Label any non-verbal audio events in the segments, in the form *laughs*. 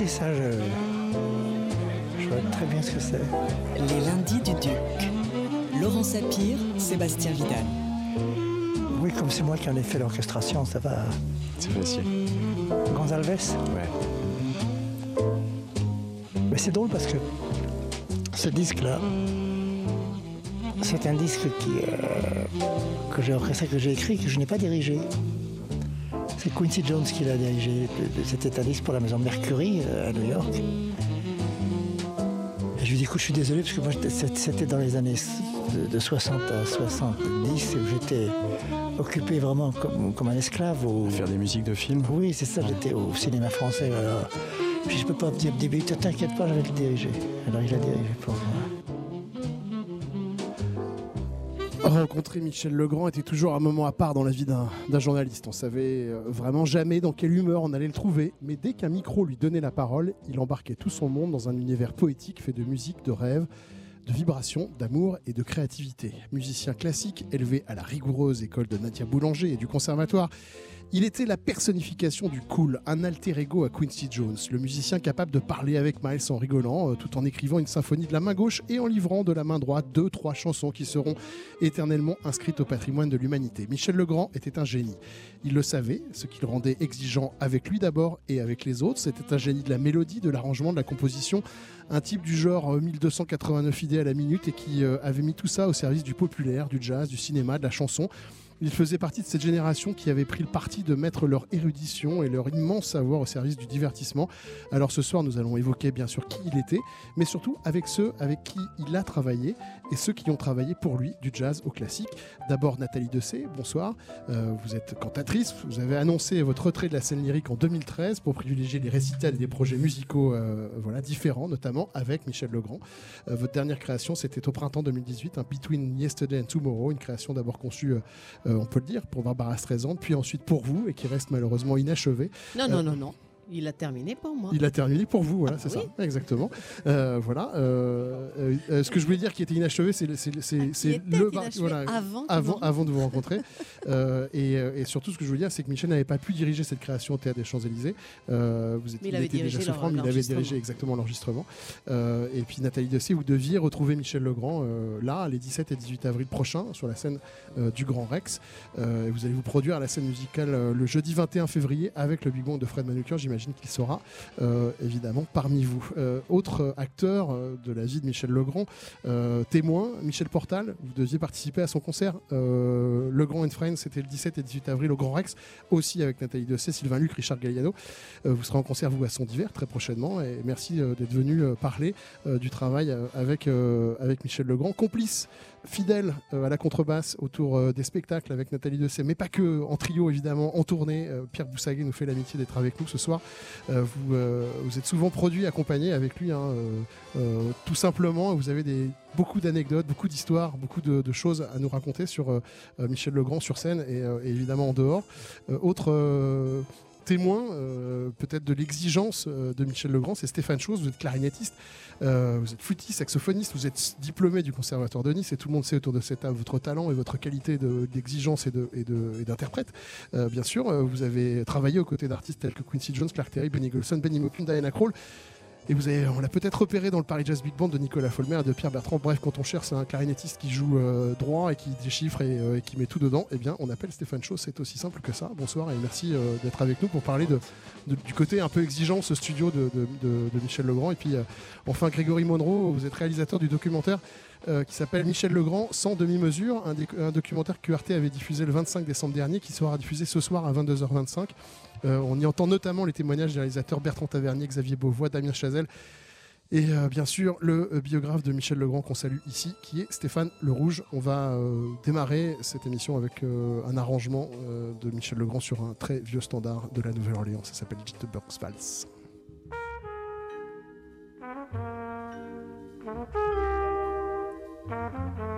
Merci, ça, je, je vois très bien ce que c'est. Les lundis du Duc. Laurent Sapir, Sébastien Vidal. Oui, comme c'est moi qui en ai fait l'orchestration, ça va. C'est facile. Gonzalves Ouais. Mais c'est drôle parce que ce disque-là, c'est un disque qui, euh, que j'ai orchestré, que j'ai écrit, que je n'ai pas dirigé. C'est Quincy Jones qui l'a dirigé. C'était un disque pour la maison Mercury euh, à New York. Et je lui dis, écoute, je suis désolé parce que moi, c'était dans les années de, de 60 à 70 où j'étais occupé vraiment comme, comme un esclave. Au... Faire des musiques de films Oui, c'est ça, j'étais au cinéma français. Alors, puis je peux pas me dire, t'inquiète pas, je vais le diriger. Alors il a dirigé pour moi. Rencontrer Michel Legrand était toujours un moment à part dans la vie d'un journaliste. On savait euh, vraiment jamais dans quelle humeur on allait le trouver, mais dès qu'un micro lui donnait la parole, il embarquait tout son monde dans un univers poétique fait de musique, de rêves, de vibrations, d'amour et de créativité. Musicien classique, élevé à la rigoureuse école de Nadia Boulanger et du conservatoire, il était la personnification du cool, un alter ego à Quincy Jones, le musicien capable de parler avec Miles en rigolant, euh, tout en écrivant une symphonie de la main gauche et en livrant de la main droite deux, trois chansons qui seront éternellement inscrites au patrimoine de l'humanité. Michel Legrand était un génie. Il le savait, ce qui le rendait exigeant avec lui d'abord et avec les autres. C'était un génie de la mélodie, de l'arrangement, de la composition, un type du genre euh, 1289 idées à la minute et qui euh, avait mis tout ça au service du populaire, du jazz, du cinéma, de la chanson. Il faisait partie de cette génération qui avait pris le parti de mettre leur érudition et leur immense savoir au service du divertissement. Alors ce soir, nous allons évoquer bien sûr qui il était, mais surtout avec ceux avec qui il a travaillé et ceux qui ont travaillé pour lui du jazz au classique. D'abord Nathalie Dessay, bonsoir. Euh, vous êtes cantatrice, vous avez annoncé votre retrait de la scène lyrique en 2013 pour privilégier les récitals et des projets musicaux euh, voilà, différents, notamment avec Michel Legrand. Euh, votre dernière création, c'était au printemps 2018, un Between Yesterday and Tomorrow, une création d'abord conçue, on peut le dire, pour Barbara Streisand, puis ensuite pour vous, et qui reste malheureusement inachevée. Non, Euh, non, non, non. Il a terminé pour moi. Il a terminé pour vous, voilà, Ah, c'est oui. ça, exactement. Euh, voilà. euh, euh, ce que je voulais dire qui était inachevé, c'est Ah, le bar- voilà, avant avant, de vous rencontrer. Et, et surtout, ce que je voulais dire, c'est que Michel n'avait pas pu diriger cette création au Théâtre des Champs-Élysées. Vous étiez, Mais il avait était déjà dirigé souffrant, mais il avait dirigé exactement l'enregistrement. Et puis, Nathalie Dessay, vous deviez retrouver Michel Legrand là, les 17 et 18 avril prochains, sur la scène du Grand Rex. Et vous allez vous produire à la scène musicale le jeudi 21 février avec le Big Band de Fred Manukian. J'imagine qu'il sera euh, évidemment parmi vous. Euh, autre acteur euh, de la vie de Michel Legrand, témoin, Michel Portal, vous deviez participer à son concert Legrand and Friends, c'était le 17 et 18 avril au Grand Rex, aussi avec Nathalie Dessay, Sylvain Luc, Richard Galliano. Vous serez en concert, vous, à son d'hiver très prochainement. Et merci d'être venu parler du travail avec, avec Michel Legrand, complice fidèle euh, à la contrebasse autour euh, des spectacles avec Nathalie Dessay, mais pas que, en trio évidemment, en tournée. Euh, Pierre Boussaguet nous fait l'amitié d'être avec nous ce soir. Vous, êtes souvent produit, accompagné avec lui, hein, tout simplement. Vous avez beaucoup d'anecdotes, beaucoup d'histoires, beaucoup de, choses à nous raconter sur Michel Legrand sur scène et, et évidemment en dehors. Autre témoin euh, peut-être de l'exigence euh, de Michel Legrand, c'est Stéphane Chose, vous êtes clarinettiste, euh, vous êtes flûtiste, saxophoniste, vous êtes diplômé du Conservatoire de Nice et tout le monde sait autour de cette table votre talent et votre qualité de- d'exigence et de- de- d'interprète. Euh, bien sûr, vous avez travaillé aux côtés d'artistes tels que Quincy Jones, Clark Terry, Benny Golson, Benny Maupin, Diana Krall. Et vous avez, on l'a peut-être repéré dans le Paris Jazz Big Band de Nicolas Folmer et de Pierre Bertrand. Bref, quand on cherche un clarinettiste qui joue euh, droit et qui déchiffre et, euh, et qui met tout dedans, eh bien, on appelle Stéphane Chaud. C'est aussi simple que ça. Bonsoir et merci euh, d'être avec nous pour parler du côté un peu exigeant, ce studio de, de- Michel Legrand. Et puis, enfin, Grégory Monroe, vous êtes réalisateur du documentaire euh, qui s'appelle Michel Legrand sans demi-mesure, un, documentaire que QRT avait diffusé le 25 décembre dernier, qui sera diffusé ce soir à 22h25. Euh, on y entend notamment les témoignages des réalisateurs Bertrand Tavernier, Xavier Beauvois, Damien Chazelle et euh, bien sûr le biographe de Michel Legrand qu'on salue ici, qui est Stéphane Le Rouge. On va démarrer cette émission avec un arrangement de Michel Legrand sur un très vieux standard de la Nouvelle-Orléans. Ça s'appelle Jitterbugs Vals. Música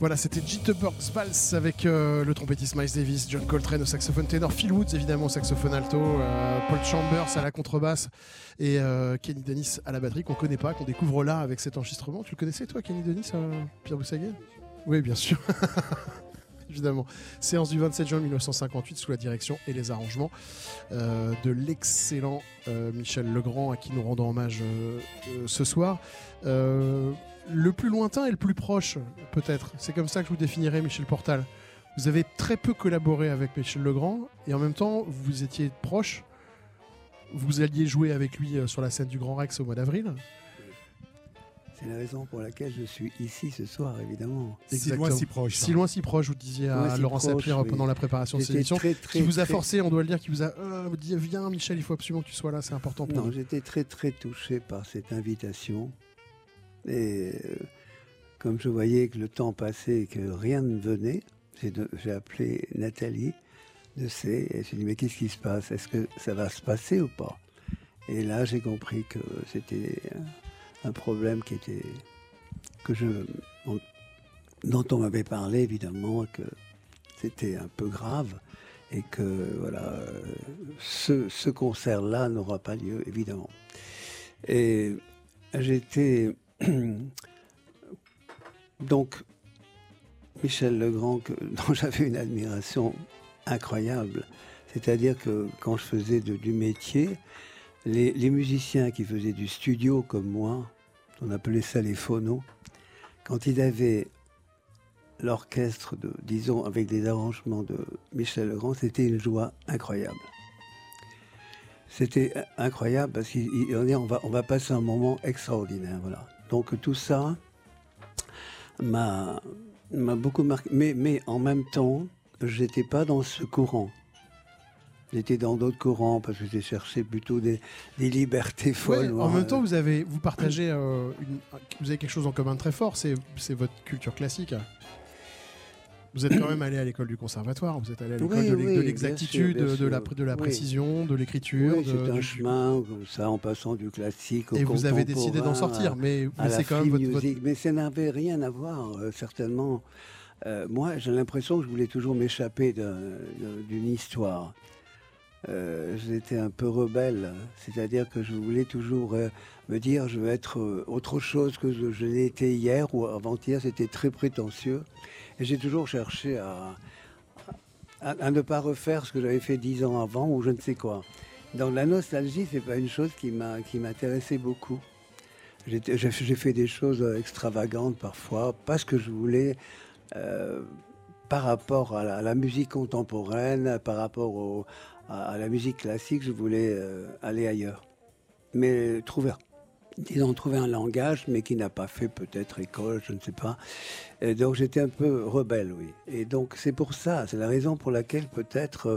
Voilà, c'était Jitterbug Vals avec euh, le trompettiste Miles Davis, John Coltrane au saxophone ténor, Phil Woods évidemment au saxophone alto, euh, Paul Chambers à la contrebasse et euh, Kenny Dennis à la batterie qu'on connaît pas, qu'on découvre là avec cet enregistrement. Tu le connaissais toi, Kenny Dennis, Pierre Boussaguet? Oui, bien sûr. *laughs* évidemment. Séance du 27 juin 1958 sous la direction et les arrangements de l'excellent Michel Legrand à qui nous rendons hommage ce soir le plus lointain et le plus proche, peut-être. C'est comme ça que je vous définirais Michel Portal. Vous avez très peu collaboré avec Michel Legrand et en même temps, vous étiez proche. Vous alliez jouer avec lui euh, sur la scène du Grand Rex au mois d'avril. C'est la raison pour laquelle je suis ici ce soir, évidemment. Si loin, si proche. Si loin, si proche, vous disiez à Laurent Sapir pendant la préparation de cette émission. qui vous a forcé, on doit le dire, qui vous a euh, dit Viens, Michel, il faut absolument que tu sois là, c'est important pour nous. J'étais très, très touché par cette invitation. Et euh, comme je voyais que le temps passait et que rien ne venait, j'ai appelé Nathalie de C et j'ai dit mais qu'est-ce qui se passe? Est-ce que ça va se passer ou pas? Et là j'ai compris que c'était un problème qui était que je dont on m'avait parlé évidemment que c'était un peu grave et que voilà ce, ce concert-là n'aura pas lieu évidemment. Et j'étais *clears throat* Donc, Michel Legrand, *laughs* dont j'avais une admiration incroyable, c'est-à-dire que quand je faisais du métier, les, musiciens qui faisaient du studio comme moi, on appelait ça les phonos, quand ils avaient l'orchestre, disons, avec des arrangements de Michel Legrand, c'était une joie incroyable. C'était incroyable parce qu'on va, va passer un moment extraordinaire. Donc tout ça m'a beaucoup marqué. Mais, mais en même temps, j'étais pas dans ce courant. J'étais dans d'autres courants parce que j'ai cherché plutôt des, libertés folles. en même temps, vous avez vous partagez euh, vous avez quelque chose en commun de très fort, c'est votre culture classique. Vous êtes quand même allé à l'école du conservatoire, vous êtes allé à l'école de l'exactitude, de, la, de la précision, de l'écriture. c'est un chemin comme ça, en passant du classique au Et vous avez décidé d'en sortir, mais, c'est quand même votre, Mais ça n'avait rien à voir, euh, certainement. Euh, moi, j'ai l'impression que je voulais toujours m'échapper d'une histoire. euh, j'étais un peu rebelle. C'est-à-dire que je voulais toujours euh, me dire je veux être euh, autre chose que je, je l'ai été hier ou avant-hier. C'était très prétentieux. Et j'ai toujours cherché à, ne pas refaire ce que j'avais fait dix ans avant ou je ne sais quoi. Donc la nostalgie, c'est pas une chose qui m'intéressait beaucoup. J'ai fait des choses extravagantes parfois parce que je voulais, euh, par rapport à la, musique contemporaine, par rapport au- à, à la musique classique, je voulais euh, aller ailleurs. Mais trouver, disons, trouver un langage, mais qui n'a pas fait peut-être école, je ne sais pas. Donc j'étais un peu rebelle, oui. Et donc c'est pour ça, c'est la raison pour laquelle peut-être euh,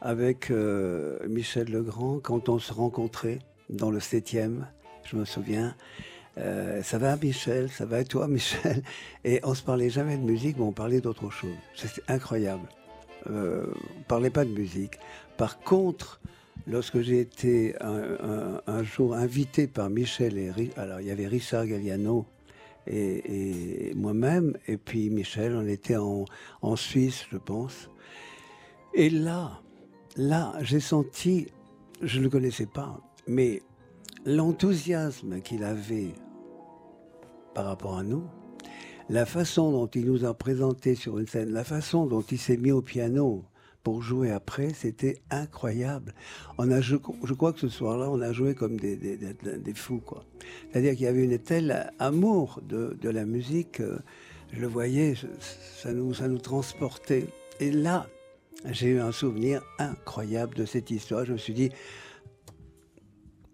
avec euh, Michel Legrand, quand on se rencontrait dans le 7e, je me souviens, euh, ça va Michel, ça va toi *laughs* Michel? Et on se parlait jamais de musique, mais on parlait d'autre chose. C'était incroyable. Euh, on parlait pas de musique. Par contre, lorsque j'ai été un, jour invité par Michel et alors il y avait Richard Galliano et, moi-même, et puis Michel, on était en, en Suisse, je pense. Et là, là, j'ai senti, je ne le connaissais pas, mais l'enthousiasme qu'il avait par rapport à nous, la façon dont il nous a présenté sur une scène, la façon dont il s'est mis au piano pour jouer après, c'était incroyable. On a, je, je crois que ce soir-là, on a joué comme des, des, des- des fous, quoi. C'est-à-dire qu'il y avait une tel amour de, de la musique, euh, je le voyais, ça nous, ça nous transportait. Et là, j'ai eu un souvenir incroyable de cette histoire. Je me suis dit,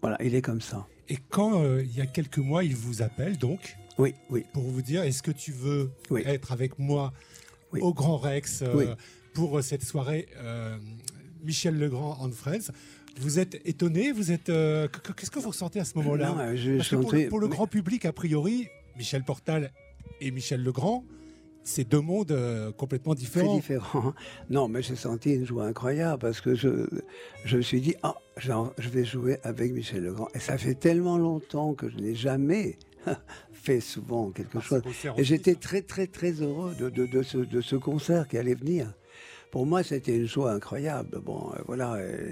voilà, il est comme ça. Et quand, euh, il y a quelques mois, il vous appelle, donc, Oui, oui. pour vous dire est-ce que tu veux Oui. être avec moi Oui. au Grand Rex euh, Oui. Pour euh, cette soirée euh, Michel Legrand and Friends Vous êtes étonné Vous êtes euh, qu- qu- Qu'est-ce que vous ressentez à ce moment-là je pour, le, pour le mais- grand public, a priori, Michel Portal et Michel Legrand, c'est deux mondes euh, complètement Très différents. différent. Non, mais j'ai senti une joie incroyable parce que je, je me suis dit, ah, je vais jouer avec Michel Legrand. Et ça fait tellement longtemps que je n'ai jamais *laughs* fait souvent quelque Ah, chose. en Et j'étais très, très, très heureux de, de, de ce, de ce concert qui allait venir. Pour moi, c'était une joie incroyable. Bon, euh, voilà. euh,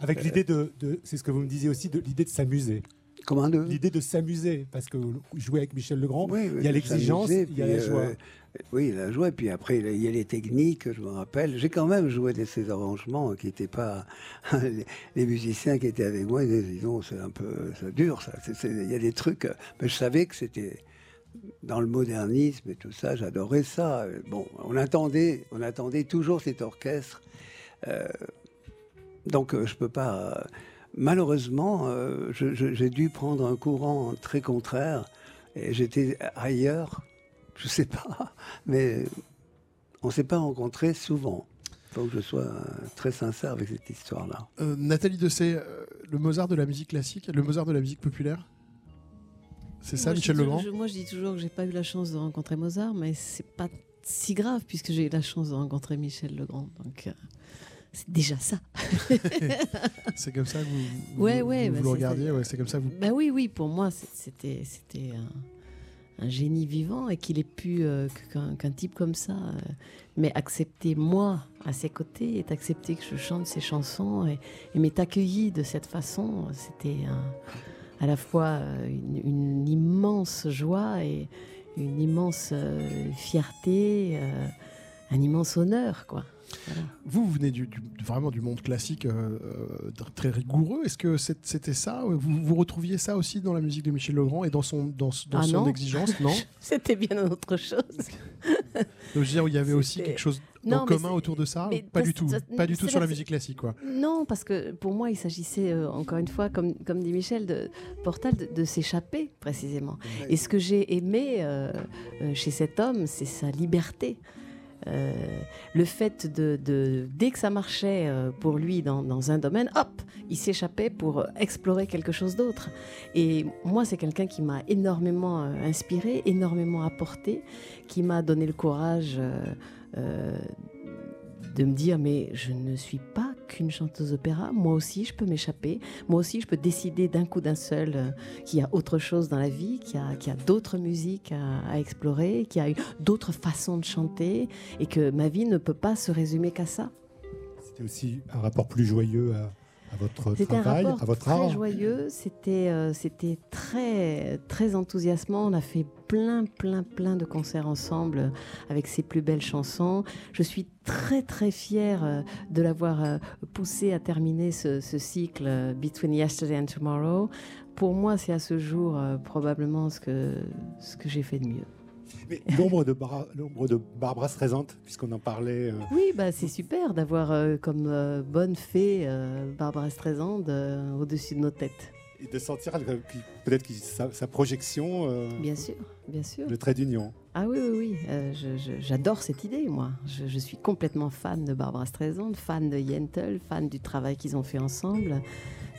Avec l'idée de, de- c'est ce que vous me disiez aussi, de l'idée de s'amuser. comment de? L'idée de s'amuser, parce que jouer avec Michel Legrand, Oui, il y a l'exigence, il y a la joie. euh, oui, la joie. Et puis après, il y a les techniques, je me rappelle. J'ai quand même joué de ces arrangements qui n'étaient pas. *laughs* les, musiciens qui étaient avec moi, ils disaient, Dis donc, c'est un peu ça. C'est- c'est- Il y a des trucs. euh, Mais je savais que c'était dans le modernisme et tout ça. J'adorais ça. Bon, on attendait, on attendait toujours cet orchestre. Euh, donc, euh, je peux pas. malheureusement, euh, j'ai dû prendre un courant très contraire et j'étais ailleurs. Je sais pas, mais on s'est pas rencontrés souvent. Faut que je sois très sincère avec cette histoire-là. Euh, Nathalie Dessay, le Mozart de la musique classique, le Mozart de la musique populaire? C'est ça, Moi, Michel Legrand je- Moi, je dis toujours que j'ai pas eu la chance de rencontrer Mozart, mais c'est pas si grave puisque j'ai eu la chance de rencontrer Michel Legrand. Donc, euh, c'est déjà ça. *laughs* *laughs* C'est comme ça que vous, vous, Ouais, vous- ouais, vous bah, le regardiez, ouais, c'est comme ça que vous... Ben oui, oui, pour moi, c'était, c'était un, un génie vivant et qu'il ait pu, euh, qu'un, type comme ça, euh, m'ait accepté moi à ses côtés, ait accepté que je chante ses chansons et, et m'ait accueilli de cette façon, c'était un- à la fois euh, une, une immense joie et une immense euh, fierté, euh, un immense honneur, quoi. Voilà. Vous, vous venez du, du- vraiment du monde classique euh, très rigoureux. Est-ce que c'était ça? Vous, vous retrouviez ça aussi dans la musique de Michel Legrand et dans son, dans, dans Ah son non. exigence? Non? *laughs* C'était bien autre chose. Donc, je veux dire, il y avait aussi quelque chose Non, commun autour de ça mais Pas du tout. Pas du tout sur la musique classique, quoi. Non, parce que pour moi, il s'agissait, euh, encore une fois, comme, comme dit Michel, de Portal, de, de s'échapper précisément. Et ce que j'ai aimé euh, euh, chez cet homme, c'est sa liberté. Euh, le fait de, de- dès que ça marchait euh, pour lui dans, dans un domaine, hop, il s'échappait pour explorer quelque chose d'autre. Et moi, c'est quelqu'un qui m'a énormément euh, inspiré, énormément apporté, qui m'a donné le courage euh, de me dire mais je ne suis pas qu'une chanteuse opéra, moi aussi je peux m'échapper, moi aussi je peux décider d'un coup d'un seul euh, qu'il y a autre chose dans la vie, qu'il y a, a d'autres musiques à, à explorer, qu'il y a d'autres façons de chanter et que ma vie ne peut pas se résumer qu'à ça. C'était aussi un rapport plus joyeux à, à votre un travail, rapport à votre très art. joyeux, c'était euh, c'était très très enthousiasmant. On a fait plein plein plein de concerts ensemble avec ses plus belles chansons. Je suis très très fière euh, de l'avoir euh, poussé à terminer ce, ce cycle Between Yesterday and Tomorrow. Pour moi, c'est à ce jour euh, probablement ce que ce que j'ai fait de mieux. Mais L'ombre de, Bar- de Barbara Streisand, puisqu'on en parlait. euh, Oui, bah c'est super d'avoir euh, comme euh, bonne fée Barbara Streisand au-dessus de nos têtes. et de sentir peut-être sa, sa projection, Bien sûr, bien sûr. le trait d'union. Ah oui, oui, oui. J'adore cette idée, moi. Je, je suis complètement fan de Barbara Streisand, fan de Yentl, fan du travail qu'ils ont fait ensemble.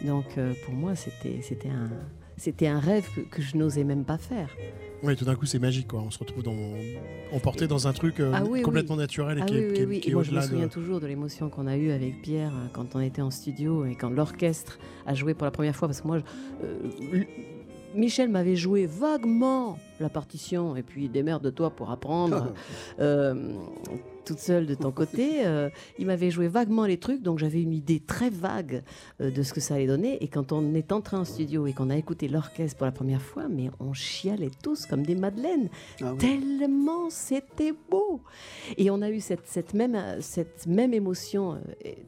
Donc, pour moi, c'était un, c'était un rêve que, que je n'osais même pas faire. Oui, tout d'un coup, c'est magique, quoi. On se retrouve dans, emporté dans un truc euh, Ah oui, complètement oui. naturel et Ah qui oui, est, qui moi, je me de. souviens toujours de l'émotion qu'on a eue avec Pierre euh, quand on était en studio et quand l'orchestre a joué pour la première fois. Parce que moi, je- euh, Michel m'avait joué vaguement la partition et puis démerde-toi pour apprendre *laughs* euh, toute seule de ton côté. Euh, il m'avait joué vaguement les trucs, donc j'avais une idée très vague euh, de ce que ça allait donner. Et quand on est entré en studio et qu'on a écouté l'orchestre pour la première fois, mais on chialait tous comme des madeleines Ah oui. tellement c'était beau. Et on a eu cette, cette, même, cette même émotion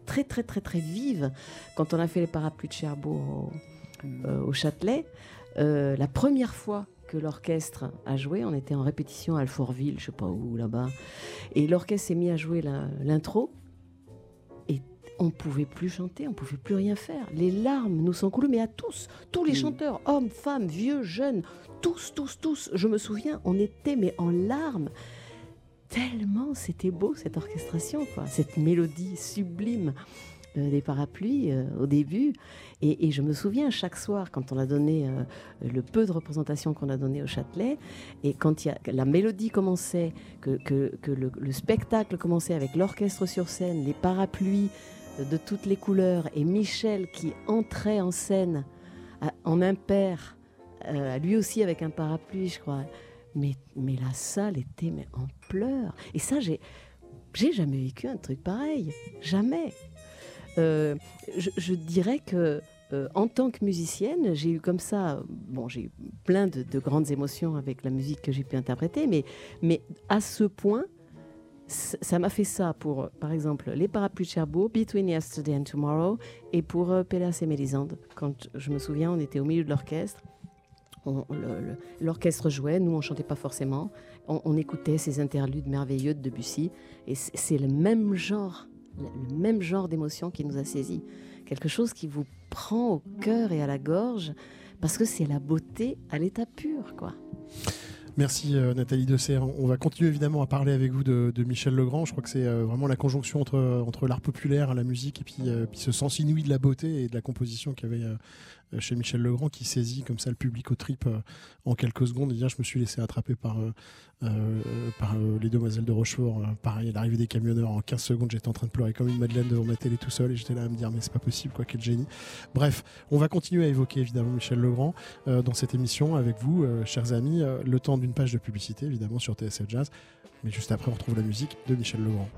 très, très, très, très vive quand on a fait les parapluies de Cherbourg au, au Châtelet. Euh, la première fois que l'orchestre a joué, on était en répétition à Alfortville, je sais pas où, là-bas. Et l'orchestre s'est mis à jouer l'intro. Et on pouvait plus chanter, on pouvait plus rien faire. Les larmes nous sont coulées, mais à tous, tous les Mm. chanteurs, hommes, femmes, vieux, jeunes, tous, tous, tous. Je me souviens, on était mais en larmes. Tellement c'était beau cette orchestration, quoi. Cette mélodie sublime des parapluies euh, au début. Et, je me souviens chaque soir quand on a donné euh, le peu de représentation qu'on a donné au Châtelet, et quand la mélodie commençait, que, que- le, le spectacle commençait avec l'orchestre sur scène, les parapluies euh, de toutes les couleurs, et Michel qui entrait en scène en impair, euh, lui aussi avec un parapluie, je crois. Mais, mais la salle était en pleurs. Et ça, j'ai, j'ai jamais vécu un truc pareil. Jamais. Euh, je, dirais que euh, en tant que musicienne, j'ai eu comme ça, bon, j'ai eu plein de, de grandes émotions avec la musique que j'ai pu interpréter, mais, mais à ce point, ça m'a fait ça pour, par exemple, les parapluies de Cherbourg, Between Yesterday and Tomorrow, et pour euh, et Mélisande. Quand je me souviens, on était au milieu de l'orchestre. L'orchestre jouait, nous on chantait pas forcément. On, écoutait ces interludes merveilleux de Debussy, et c'est le même genre, le même genre d'émotion qui nous a saisis. Quelque chose qui vous prend au cœur et à la gorge, parce que c'est la beauté à l'état pur, quoi. Merci euh, Nathalie Dessert. On va continuer évidemment à parler avec vous de, Michel Legrand. Je crois que c'est euh, vraiment la conjonction entre, entre l'art populaire, la musique et puis, euh, puis ce sens inouï de la beauté et de la composition qu'il y avait euh, chez Michel Legrand qui saisit comme ça le public au trip euh, en quelques secondes. Et bien, je me suis laissé attraper par, euh, euh, euh, les demoiselles de Rochefort. Euh, pareil, l'arrivée des camionneurs, en 15 secondes, j'étais en train de pleurer comme une madeleine devant ma télé tout seul et j'étais là à me dire mais c'est pas possible quoi, quel génie. Bref, on va continuer à évoquer évidemment Michel Legrand euh, dans cette émission avec vous, euh, chers amis, euh, le temps d'une page de publicité évidemment sur TSF Jazz. Mais juste après, on retrouve la musique de Michel Legrand.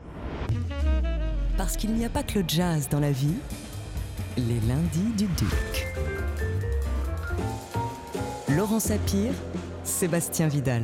Parce qu'il n'y a pas que le jazz dans la vie, les lundis du Duc. Laurent Sapir, Sébastien Vidal.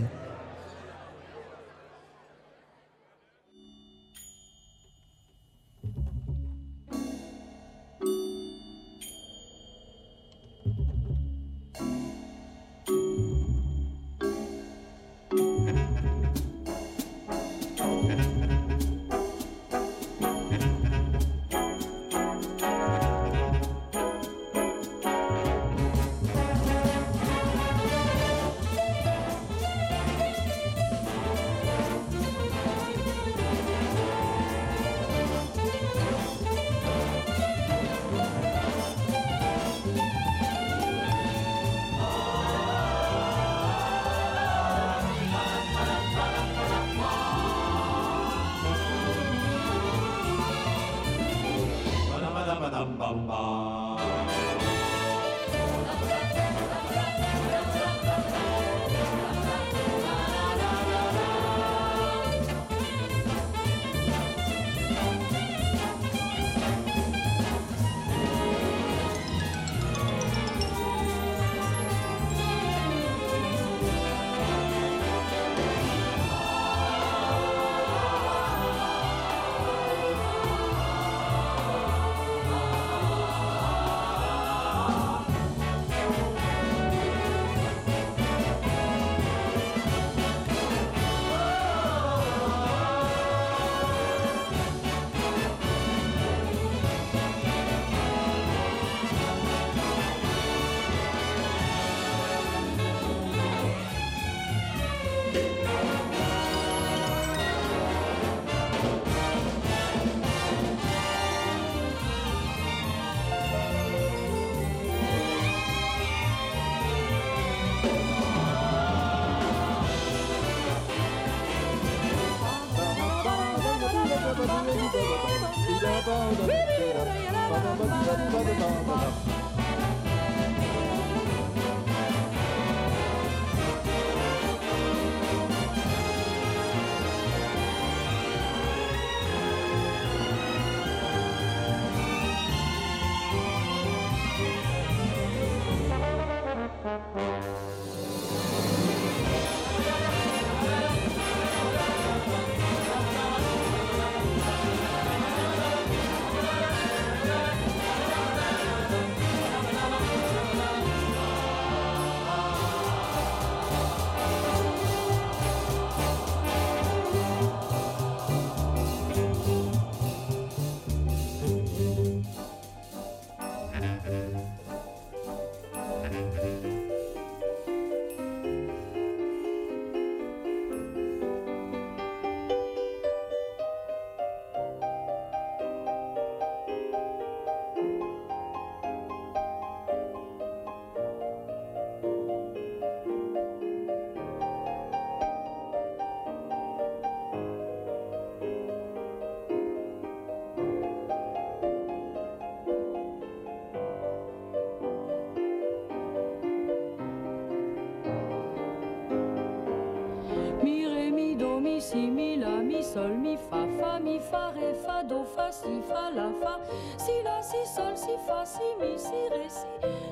Si, mi, la, mi, sol, mi, fa, fa, mi, fa, ré, fa, do, fa, si, fa, la, fa, si, la, si, sol, si, fa, si, mi, si, ré, si,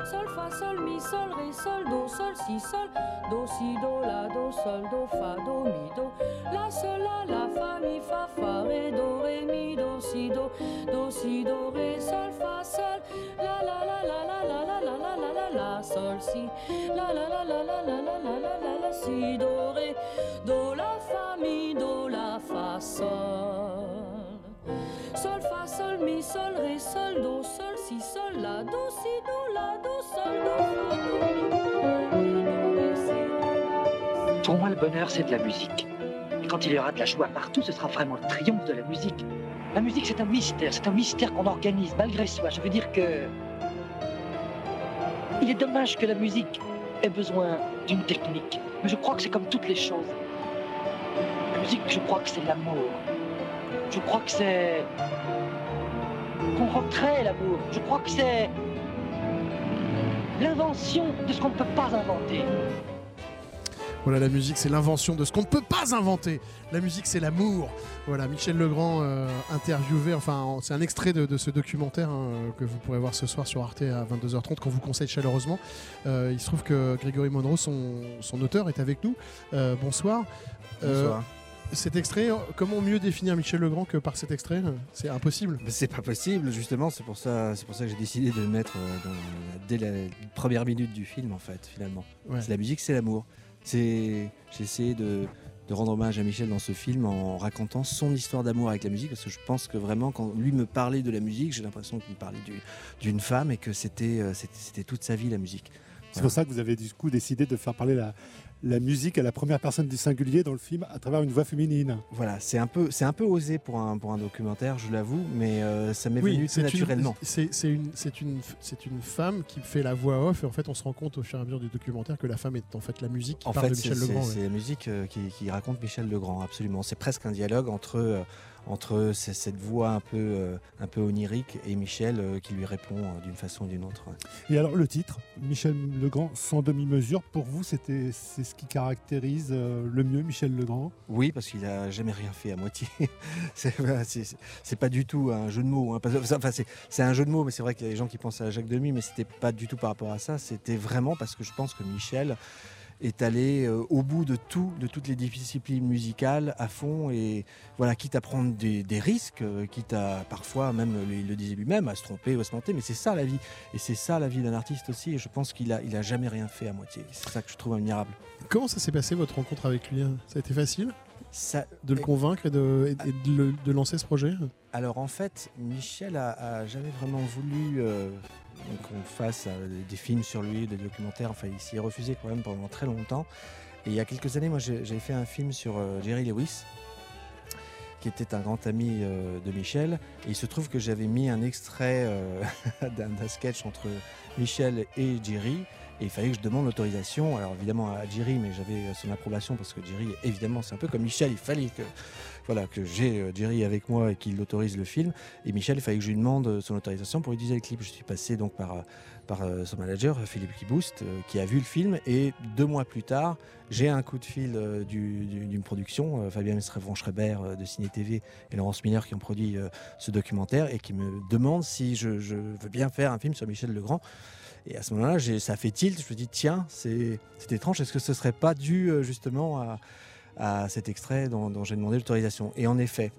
sol, fa, sol, mi, sol, ré, sol, do, sol, si, sol, do, si, do, la, do, sol, do, fa, do, mi, do, la, sol, la, la, fa, mi, fa, fa, ré, do, ré, mi, do, si, do, do, si, do, ré, sol, fa, sol, la, la, la, la, la, la, la, la, la, la, la, sol, si, la, la, la, la, la, la, la, la, la, la, la, si, do, ré, do, la, fa, mi, do, la, fa, sol. Sol, fa, sol, mi, sol, ré, sol, do, sol, si, sol, la, do, si, do, la, do, sol, do, fa, do, mi, Pour moi, le bonheur, c'est de la musique. Et quand il y aura de la joie partout, ce sera vraiment le triomphe de la musique. La musique, c'est un mystère, c'est un mystère qu'on organise malgré soi. Je veux dire que. Il est dommage que la musique ait besoin d'une technique. Mais je crois que c'est comme toutes les choses. La musique, je crois que c'est l'amour. Je crois que c'est. qu'on recrée l'amour. Je crois que c'est. l'invention de ce qu'on ne peut pas inventer. Voilà, la musique, c'est l'invention de ce qu'on ne peut pas inventer. La musique, c'est l'amour. Voilà, Michel Legrand euh, interviewé, enfin, en- c'est un extrait de, de ce documentaire hein, euh, que vous pourrez voir ce soir sur Arte à 22h30, qu'on vous conseille chaleureusement. Euh, il se trouve que Grégory Monroe, son, son auteur, est avec nous. Euh, bonsoir. Bonsoir. cet extrait, comment mieux définir Michel Legrand que par cet extrait C'est impossible. C'est pas possible, justement, c'est pour ça, c'est pour ça que j'ai décidé de le mettre dans- dès la première minute du film, en fait, finalement. Ouais. La musique, c'est l'amour. J'ai essayé de, rendre hommage à Michel dans ce film en racontant son histoire d'amour avec la musique, parce que je pense que vraiment, quand lui me parlait de la musique, j'ai l'impression qu'il me parlait du- d'une femme et que euh, c'était toute sa vie la musique. C'est pour ça que vous avez du coup décidé de faire parler la, la musique à la première personne du singulier dans le film à travers une voix féminine. Voilà, c'est un peu, c'est un peu osé pour un, pour un documentaire, je l'avoue, mais euh, ça m'est venu tout naturellement. C'est une, c'est une, c'est une femme qui fait la voix off et en fait on se rend compte au fur et à mesure du documentaire que la femme est en fait la musique qui En parle fait, de Michel c'est- Legrand. ouais. c'est la musique euh, qui, qui raconte Michel Legrand, absolument. C'est presque un dialogue entre, euh, entre cette voix un peu, euh, un peu onirique et Michel euh, qui lui répond euh, d'une façon ou d'une autre. Et alors le titre, Michel Legrand, sans demi-mesure, pour vous, c'était c'est ce qui caractérise le mieux Michel Legrand? Oui, parce qu'il a jamais rien fait à moitié. *laughs* c'est voilà, c'est- c'est- pas du tout un jeu de mots. hein. Enfin, c'est c'est un jeu de mots, mais c'est vrai qu'il y a des gens qui pensent à Jacques Demy, mais c'était pas du tout par rapport à ça. C'était vraiment parce que je pense que Michel est allé euh, au bout de tout, de toutes les disciplines musicales à fond et voilà, quitte à prendre des, des risques, euh, quitte à parfois même, euh, il le disait lui-même, à se tromper ou à se planter, mais c'est ça la vie. Et c'est ça la vie d'un artiste aussi. Et je pense qu'il a, il a jamais rien fait à moitié. C'est ça que je trouve admirable. Comment ça s'est passé votre rencontre avec lui Ça a été facile? Ça, de le convaincre et de, et- de lancer ce projet? Alors en fait, Michel a, jamais vraiment voulu euh, qu'on fasse euh, des films sur lui, des documentaires. Enfin, il s'y est refusé quand même pendant très longtemps. Et il y a quelques années, moi, j'ai fait un film sur euh, Jerry Lewis, qui était un grand ami de Michel. Et il se trouve que j'avais mis un extrait *laughs* d'un sketch entre Michel et Jerry. Et il fallait que je demande l'autorisation. Alors évidemment à Jerry, mais j'avais son approbation parce que Jerry, évidemment, c'est un peu comme Michel, il fallait que voilà, que j'ai euh, Jerry avec moi et qu'il autorise le film. Et Michel, il fallait que je lui demande euh, son autorisation pour utiliser le clip. Je suis passé donc par, euh, par son manager, Philippe Kiboost, qui a vu le film. Et deux mois plus tard, j'ai un coup de fil d'une production, Fabien Von-Schreiber de Ciné TV et Laurence Miller qui ont produit ce documentaire et qui me demande si je, je veux bien faire un film sur Michel Legrand. Et à ce moment-là, ça fait tilt. Je me dis, tiens, c'est étrange. Est-ce que ce serait pas dû justement à, à cet extrait dont, j'ai demandé l'autorisation. Et en effet,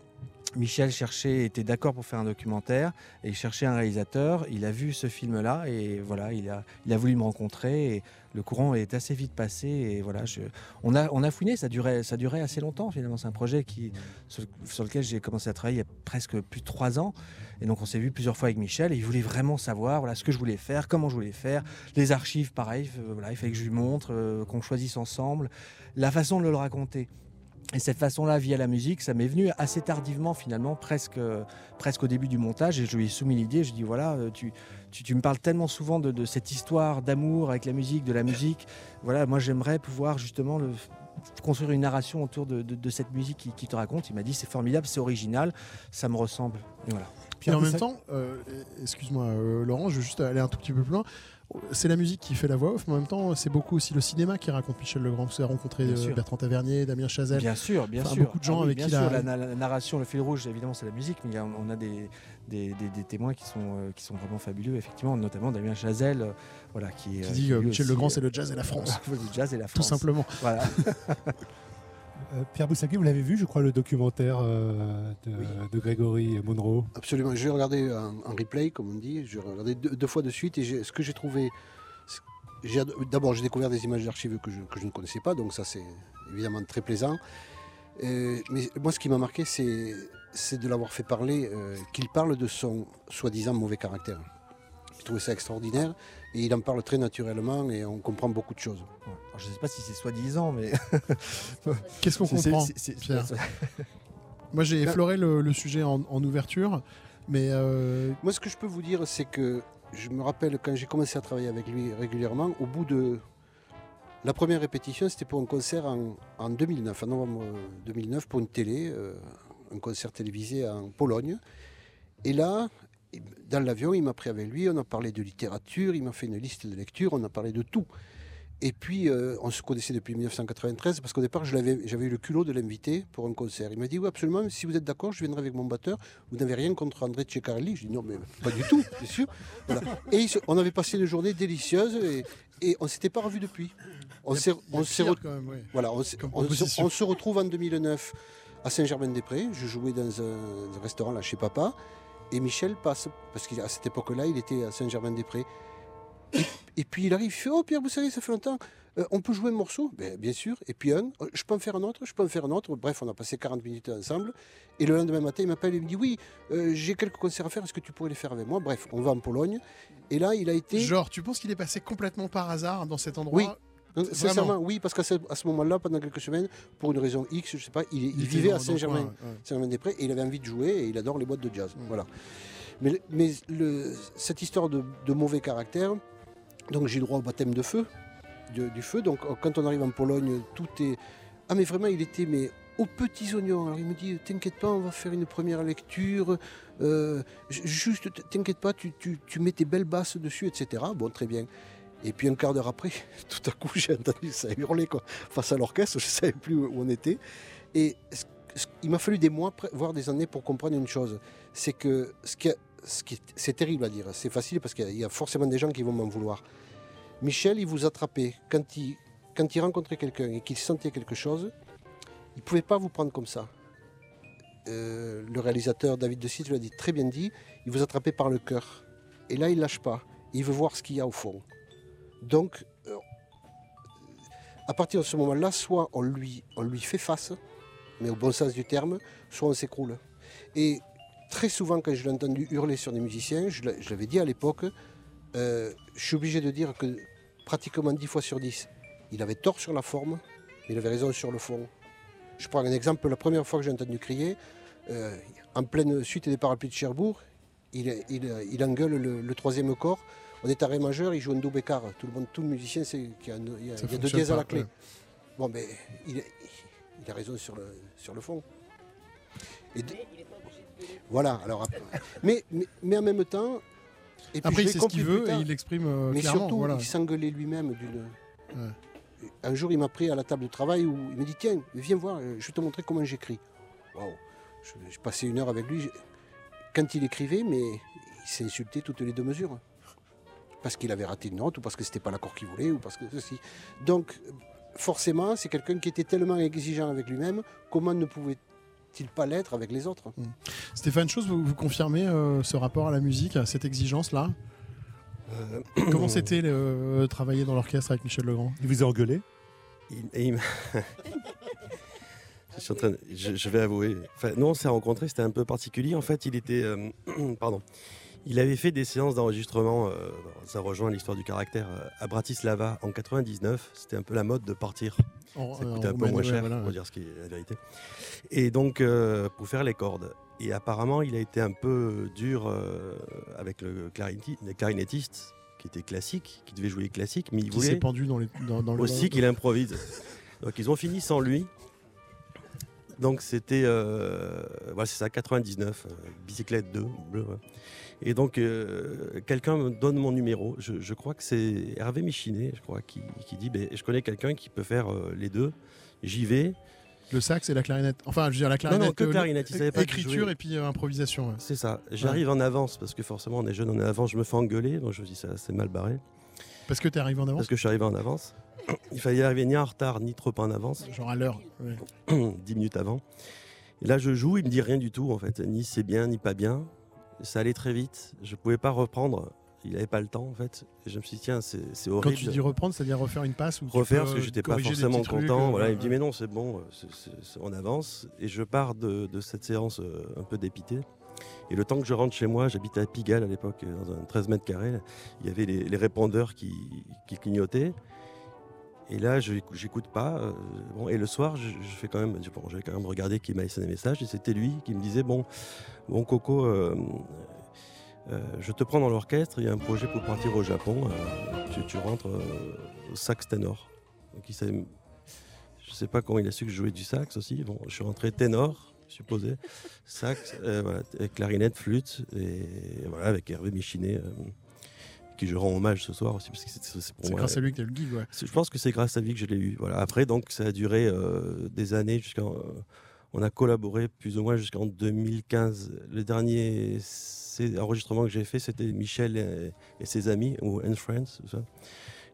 Michel cherchait, était d'accord pour faire un documentaire et il cherchait un réalisateur. Il a vu ce film-là et voilà, il a, voulu me rencontrer. Le courant est assez vite passé et voilà, je, on a, on a fouiné. Ça durait, ça durait assez longtemps finalement. C'est un projet qui, sur, lequel j'ai commencé à travailler il y a presque plus de trois ans. Et donc on s'est vu plusieurs fois avec Michel et il voulait vraiment savoir voilà ce que je voulais faire, comment je voulais faire, les archives, pareil. Euh, voilà, il fallait que je lui montre, euh, qu'on choisisse ensemble la façon de le raconter. Et cette façon-là, via la musique, ça m'est venu assez tardivement finalement, presque, presque au début du montage. Et je lui ai soumis l'idée, je dis voilà, euh, tu, tu, me parles tellement souvent de, cette histoire d'amour avec la musique, de la musique. Voilà, moi j'aimerais pouvoir justement le, construire une narration autour de, cette musique qui, te raconte. Il m'a dit c'est formidable, c'est original, ça me ressemble. Et voilà. Puis en même temps, euh, excuse-moi euh, Laurent, je veux juste aller un tout petit peu plus loin c'est la musique qui fait la voix off, mais en même temps, c'est beaucoup aussi le cinéma qui raconte Michel Legrand. Vous avez rencontré euh, Bertrand Tavernier, Damien Chazelle. Bien sûr, bien sûr. Beaucoup de gens ah avec qui sûr, la... narration, le fil rouge, évidemment, c'est la musique, mais on a des, des, témoins qui sont, euh, qui sont vraiment fabuleux, effectivement, notamment Damien Chazelle, euh, voilà, qui, qui dit Michel Legrand, c'est le jazz et la France. *laughs* le jazz et la France. Tout simplement. Voilà. *laughs* Euh, Pierre Boussagui, vous l'avez vu, je crois, le documentaire euh, de, Grégory Monroe Absolument. J'ai regardé un, replay, comme on dit. J'ai regardé deux, fois de suite et ce que j'ai trouvé. D'abord, j'ai découvert des images d'archives que je, ne connaissais pas, donc ça, c'est évidemment très plaisant. mais moi, ce qui m'a marqué, c'est de l'avoir fait parler, euh, qu'il parle de son soi-disant mauvais caractère. J'ai trouvé ça extraordinaire et il en parle très naturellement et on comprend beaucoup de choses. Je ne sais pas si c'est soi-disant, mais. *laughs* Qu'est-ce qu'on comprend *laughs* Moi, j'ai effleuré le, sujet en, ouverture, mais. Euh, Moi, ce que je peux vous dire, c'est que je me rappelle quand j'ai commencé à travailler avec lui régulièrement, au bout de. La première répétition, c'était pour un concert en, 2009, en novembre 2009, pour une télé, euh, un concert télévisé en Pologne. Et là, dans l'avion, il m'a pris avec lui, on a parlé de littérature, il m'a fait une liste de lecture, on a parlé de tout. Et puis, euh, on se connaissait depuis 1993, parce qu'au départ, j'avais eu le culot de l'inviter pour un concert. Il m'a dit, oui, absolument, si vous êtes d'accord, je viendrai avec mon batteur. Vous n'avez rien contre André Tchekarelli Je dis, non, mais pas du tout, bien sûr. Et on avait passé une journée délicieuse et, on ne s'était pas revu depuis. On, s'est, voilà, on, se retrouve en 2009 à Saint-Germain-des-Prés. Je jouais dans un, restaurant là chez papa. Et Michel passe, parce qu'à cette époque-là, il était à Saint-Germain-des-Prés. Et, puis il arrive, il fait Oh Pierre, vous savez, ça fait longtemps, euh, on peut jouer un morceau? Ben, Bien sûr. Et puis un, euh, je peux en faire un autre, je peux en faire un autre. Bref, on a passé 40 minutes ensemble. Et le lendemain matin, il m'appelle et me dit Oui, euh, j'ai quelques concerts à faire, est-ce que tu pourrais les faire avec moi? Bref, on va en Pologne. Et là, il a été. Genre, tu penses qu'il est passé complètement par hasard dans cet endroit? Oui, Sincèrement, oui, parce qu'à ce, ce moment-là, pendant quelques semaines, pour une raison X, je sais pas, il, vivait à Saint-Germain, des prés et il avait envie de jouer et il adore les boîtes de jazz. Mm. Voilà. Mais, mais le, cette histoire de, mauvais caractère, donc j'ai droit au baptême de feu, du feu. Donc quand on arrive en Pologne, tout est. Ah, mais vraiment, il était mais aux petits oignons. Alors il me dit T'inquiète pas, on va faire une première lecture. Euh, juste, t'inquiète pas, tu, tu, tu mets tes belles basses dessus, etc. Bon, très bien. Et puis un quart d'heure après, *laughs* tout à coup, j'ai entendu ça hurler quoi, face à l'orchestre, je ne savais plus où on était. Et il m'a fallu des mois, voire des années pour comprendre une chose. C'est que ce qui, c'est terrible à dire, c'est facile parce qu'il y a forcément des gens qui vont m'en vouloir. Michel, il vous attrapait quand il, rencontrait quelqu'un et qu'il sentait quelque chose, il ne pouvait pas vous prendre comme ça. Euh, le réalisateur David De Cite l'a dit très bien dit, il vous attrapait par le cœur. Et là, il lâche pas. Il veut voir ce qu'il y a au fond. Donc, euh, à partir de ce moment-là, soit on lui, fait face, mais au bon sens du terme, soit on s'écroule. Très souvent, quand je l'ai entendu hurler sur des musiciens, je l'avais dit à l'époque, euh, je suis obligé de dire que pratiquement 10 fois sur 10, il avait tort sur la forme, mais il avait raison sur le fond. Je prends un exemple, la première fois que j'ai entendu crier, euh, en pleine suite des parapluies de Cherbourg, il, il, engueule le, troisième corps on est à Ré majeur, il joue un do bécard. Tout le monde, tout le musicien sait qu'il y a, un- il y a- il y a deux dièses à la clé. ouais. Bon, mais il, il a raison sur le, sur le fond. Et de- Voilà, alors après- mais, mais, mais en même temps. et puis Après, il sait ce qu'il veut et il l'exprime euh, Mais clairement. surtout, voilà. il s'engueulait lui-même d'une. Ouais. Un jour, il m'a pris à la table de travail où il me dit Tiens, viens voir, euh, je vais te montrer comment j'écris. Waouh Je, je passais une heure avec lui. je- Quand il écrivait, mais il s'insultait toutes les deux mesures. Parce qu'il avait raté une note, ou parce que c'était pas l'accord qu'il voulait, ou parce que ceci. Donc, forcément, c'est quelqu'un qui était tellement exigeant avec lui-même, comment ne pouvait-il pas l'être avec les autres? Stéphane Chose, vous, vous confirmez euh, ce rapport à la musique, à cette exigence-là? Euh, *clears throat* Comment c'était euh, travailler dans l'orchestre avec Michel Legrand? Il vous a engueulé? Il- et il m'a- *laughs* je, suis en train de- je- je vais avouer. Enfin, nous, on s'est rencontrés, c'était un peu particulier. En fait, il était. euh, *clears throat* pardon. Il avait fait des séances d'enregistrement, euh, ça rejoint l'histoire du caractère, euh, à Bratislava en 99. C'était un peu la mode de partir. En- ça coûtait un peu moins cher, voilà, ouais. dire ce qui est la vérité. Et donc, euh, pour faire les cordes. Et apparemment, il a été un peu dur euh, avec le, clarinetti- le clarinettiste, qui était classique, qui devait jouer classique, mais il Qui voulait s'est pendu dans, les, dans, dans le. aussi qu'il improvise. Donc ils ont fini sans lui. Donc c'était, voilà, c'est ça, 99, euh, bicyclette 2, bleu. ouais. Et donc euh, quelqu'un me donne mon numéro. Je, je crois que c'est Hervé Michinet, je crois, qui, qui dit, ben, je connais quelqu'un qui peut faire euh, les deux. J'y vais. Le sax et la clarinette. Enfin, je veux dire, la clarinette. non, que euh, clarinette, il savait pas Écriture et puis euh, improvisation. ouais. C'est ça. J'arrive en avance parce que forcément on est jeune, on est en avance. Je me fais engueuler, donc je me dis ça, c'est mal barré. Parce que tu arrivé en avance Parce que je suis arrivé en avance. Il fallait arriver ni en retard ni trop en avance. Genre à l'heure. ouais. *clears throat* 10 minutes avant. Et là, je joue, il me dit rien du tout, en fait. Ni c'est bien, ni pas bien. Ça allait très vite. Je pouvais pas reprendre. Il n'avait pas le temps, en fait. Et je me suis dit, tiens, c'est c'est Quand horrible. tu dis reprendre, c'est-à-dire refaire une passe ou Refaire, parce que j'étais pas forcément content. euh, voilà, il me dit, mais non, c'est bon, euh, c'est- c'est- c'est- on avance. Et je pars de, de cette séance euh, un peu dépité. Et le temps que je rentre chez moi, j'habitais à Pigalle à l'époque, dans un 13 mètres carrés. Il y avait les, les répondeurs qui, qui clignotaient. Et là, je j'écoute pas. euh, et le soir, je, fais quand même, bon, je vais quand même regarder qui m'a laissé des messages. Et c'était lui qui me disait bon, bon Coco, euh, euh, je te prends dans l'orchestre. Il y a un projet pour partir au Japon. tu, rentres au sax ténor. Donc il savait, je sais pas comment il a su que je jouais du sax aussi. Bon, je suis rentré ténor, supposé, sax, clarinette, flûte et voilà avec Hervé Michinet. Euh, qui je rends hommage ce soir aussi parce que c'est- c'est pour C'est moi- grâce à lui que tu as eu le gig, ouais. c'est- Je pense que c'est grâce à lui que je l'ai eu. Voilà. Après, donc, ça a duré euh, des années jusqu'à. on a collaboré plus ou moins jusqu'en 2015. Le dernier c'est- enregistrement que j'ai fait, c'était Michel et, et ses amis, ou And Friends, tout ça.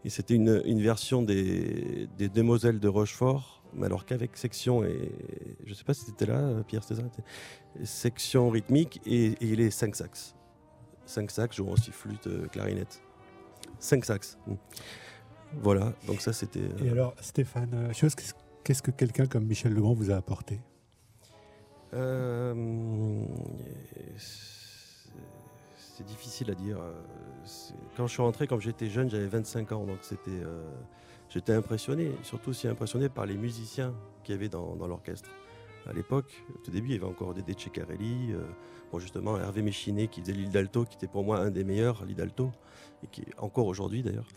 Et c'était une, une version des, des Demoiselles de Rochefort, mais alors qu'avec section et. Je ne sais pas si c'était là, Pierre César, section rythmique et, et les 5 sax. 5 sax, jouant aussi flûte, euh, clarinette. 5 sax. Mm. Voilà, donc ça c'était. euh, Et alors, Stéphane, euh, chose, qu'est-ce- que quelqu'un comme Michel Legrand vous a apporté? Euh, c'est- difficile à dire. Quand je suis rentré, quand j'étais jeune, j'avais 25 ans, donc c'était, euh, j'étais impressionné, surtout aussi impressionné par les musiciens qu'il y avait dans, dans l'orchestre. À l'époque, au tout début, il y avait encore Dédé Ceccarelli, euh, bon, justement Hervé Méchiné qui faisait l'île d'Alto, qui était pour moi un des meilleurs, l'île d'Alto, et qui est encore aujourd'hui d'ailleurs.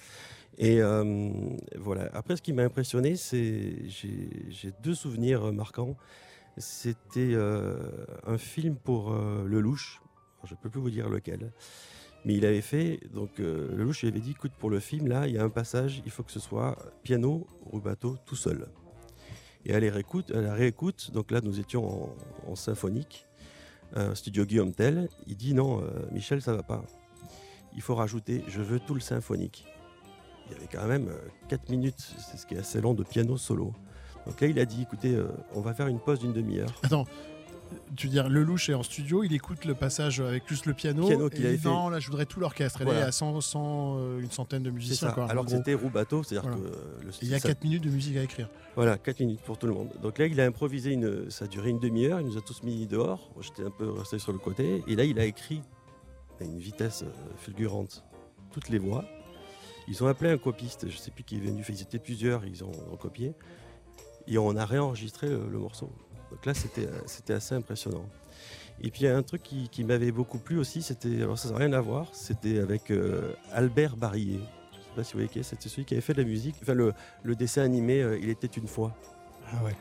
Et euh, voilà. Après, ce qui m'a impressionné, c'est j'ai deux souvenirs marquants. C'était euh, un film pour euh, Lelouch. Alors, je ne peux plus vous dire lequel. Mais il avait fait, donc euh, Lelouch lui avait dit, écoute, pour le film, là, il y a un passage, il faut que ce soit piano, rubato, tout seul. Et les réécoute, elle la réécoute, donc là, nous étions en, symphonique, euh, studio Guillaume Tell. Il dit, non, euh, Michel, ça va pas. Il faut rajouter, je veux tout le symphonique. Il y avait quand même 4 minutes, c'est ce qui est assez long de piano solo. Donc là, il a dit, écoutez, euh, on va faire une pause d'une demi-heure. Attends, tu veux dire, Lelouch est en studio, il écoute le passage avec juste le piano. Piano et il avait fait. non, là, je voudrais tout l'orchestre. Voilà. est à 100, 100, euh, une centaine de musiciens. Quoi, Alors que c'était Rubato, c'est-à-dire Voilà. que euh, le il y a ça- 4 minutes de musique à écrire. Voilà, 4 minutes pour tout le monde. Donc là, il a improvisé, une, ça a duré une demi-heure, il nous a tous mis dehors. J'étais un peu resté sur le côté. Et là, il a écrit à une vitesse euh, fulgurante toutes les voix. Ils ont appelé un copiste, je ne sais plus qui est venu, ils étaient plusieurs, ils ont recopié. Et on a réenregistré le, le morceau. Donc là, c'était euh, c'était assez impressionnant. Et puis il y a un truc qui, qui m'avait beaucoup plu aussi, c'était, alors ça n'a rien à voir, c'était avec euh, Albert Barillet. Je sais pas si vous voyez qui est, c'était celui qui avait fait de la musique, enfin le, le dessin animé euh, Il était une fois. Ah ouais.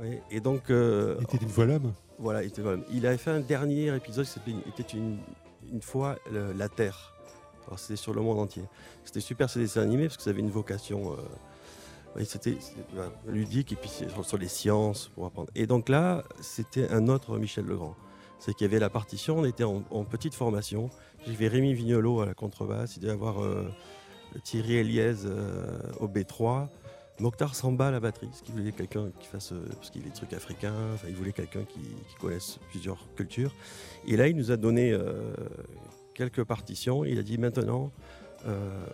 Oui, et donc. euh, Il était une fois l'homme. Voilà, il, était l'homme. il avait fait un dernier épisode qui s'appelait Il était une, une fois le- la Terre. Alors c'était sur le monde entier. C'était super ce dessin animé parce que ça avait une vocation. C'était voilà, ludique et puis sur, les sciences pour apprendre. Et donc là, c'était un autre Michel Legrand. C'est qu'il y avait la partition, on était en, petite formation. J'avais Rémi Vignolo à la contrebasse, il devait avoir euh, Thierry Eliez euh, au B3, Mokhtar Samba à la batterie, parce qu'il voulait quelqu'un qui fasse, euh, parce qu'il y a des trucs africains, il voulait quelqu'un qui, connaisse plusieurs cultures. Et là, il nous a donné quelques partitions. Il a dit maintenant,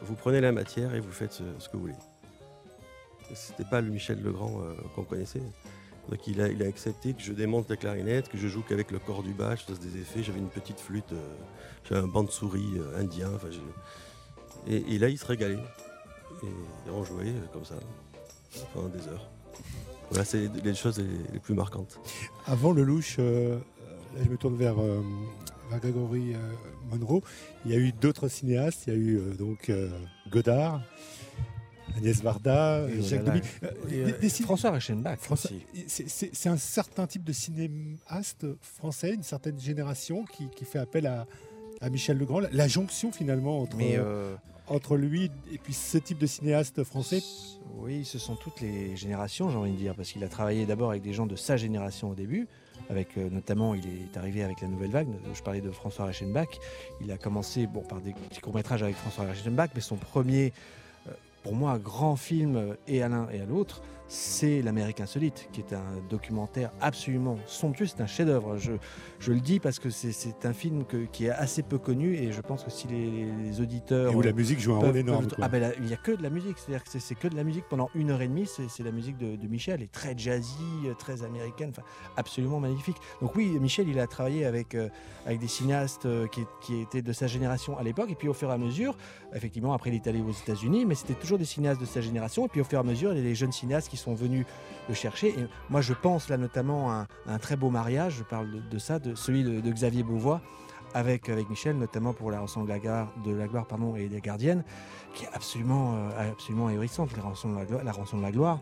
vous prenez la matière et vous faites ce que vous voulez. C'était pas le Michel Legrand euh, qu'on connaissait. Donc il a, accepté que je démonte la clarinette, que je joue qu'avec le corps du bas, je fasse des effets. J'avais une petite flûte, euh, j'avais un banc de souris euh, indien. j'ai- et, et là, il se régalait. Et on jouait comme ça pendant des heures. Voilà, c'est les choses les, plus marquantes. Avant le louche, là je me tourne vers, vers Gregory euh, Monroe. Il y a eu d'autres cinéastes. Il y a eu donc Godard, Agnès Varda, Et Jacques Demy. Euh, euh, François Reichenbach c'est- un certain type de cinéaste français, une certaine génération qui, qui fait appel à, à Michel Legrand. La, jonction finalement entre, euh, entre lui et puis ce type de cinéaste français. Oui, ce sont toutes les générations, j'ai envie de dire, parce qu'il a travaillé d'abord avec des gens de sa génération au début, avec euh, notamment, il est arrivé avec la nouvelle vague. Je parlais de François Reichenbach. Il a commencé bon, par des petits courts-métrages avec François Reichenbach, mais son premier, pour moi, grand film, euh, et à l'un et à l'autre, c'est L'Amérique insolite, qui est un documentaire absolument somptueux. C'est un chef-d'œuvre. Je le dis parce que c'est- un film que- qui est assez peu connu, et je pense que si les, les auditeurs. Et où la musique joue un rôle énorme, quoi. Ah ben, là, il n'y a que de la musique, c'est-à-dire que c'est- que de la musique pendant une heure et demie, c'est la musique de, de Michel, et très jazzy, euh, très américaine, enfin absolument magnifique. Donc oui, Michel, il a travaillé avec, euh, avec des cinéastes euh, qui, qui étaient de sa génération à l'époque, et puis au fur et à mesure, effectivement, après il est allé aux États-Unis, mais c'était toujours des cinéastes de sa génération, et puis au fur et à mesure, il y a des jeunes cinéastes qui sont venus le chercher, et moi je pense là notamment à un, à un très beau mariage, je parle de, de ça, de celui de, Xavier Beauvois, avec, Michel, notamment pour la rançon de la, gloire pardon, et des gardiennes, qui est absolument, euh, absolument la rançon de la, gloire,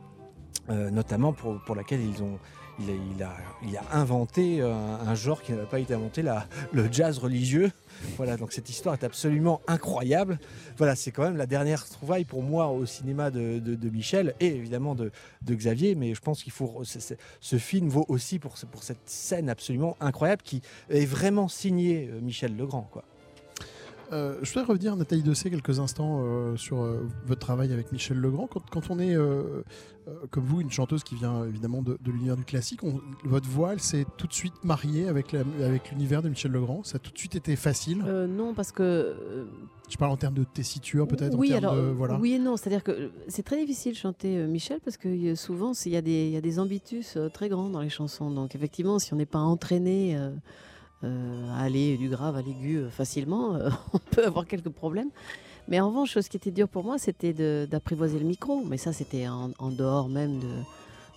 euh, notamment pour laquelle ils ont, il, a, inventé euh, un, genre qui n'avait pas été inventé, la, le jazz religieux. Voilà, donc cette histoire est absolument incroyable. Voilà, c'est quand même la dernière trouvaille pour moi au cinéma de, Michel et évidemment de, Xavier, mais je pense qu'il faut. ce film vaut aussi pour, pour cette scène absolument incroyable qui est vraiment signée euh, Michel Legrand. Quoi. Euh, je voudrais revenir, Nathalie Dessay, quelques instants euh, sur euh, votre travail avec Michel Legrand. Quand, quand on est, comme vous, une chanteuse qui vient évidemment de, de l'univers du classique, on- votre voix, elle s'est tout de suite mariée avec la- avec l'univers de Michel Legrand. Ça a tout de suite été facile. Non, parce que. Je parle en termes de tessiture, peut-être. Oui, alors, de, voilà. oui et non. C'est-à-dire que c'est très difficile de chanter Michel parce que souvent, il y, a des- il y a des ambitus très grands dans les chansons. Donc, effectivement, si on n'est pas entraîné à aller du grave à l'aigu euh, facilement, euh, *laughs* on peut avoir quelques problèmes. Mais en revanche, ce qui était dur pour moi, c'était d'apprivoiser le micro. Mais ça, c'était en dehors même de,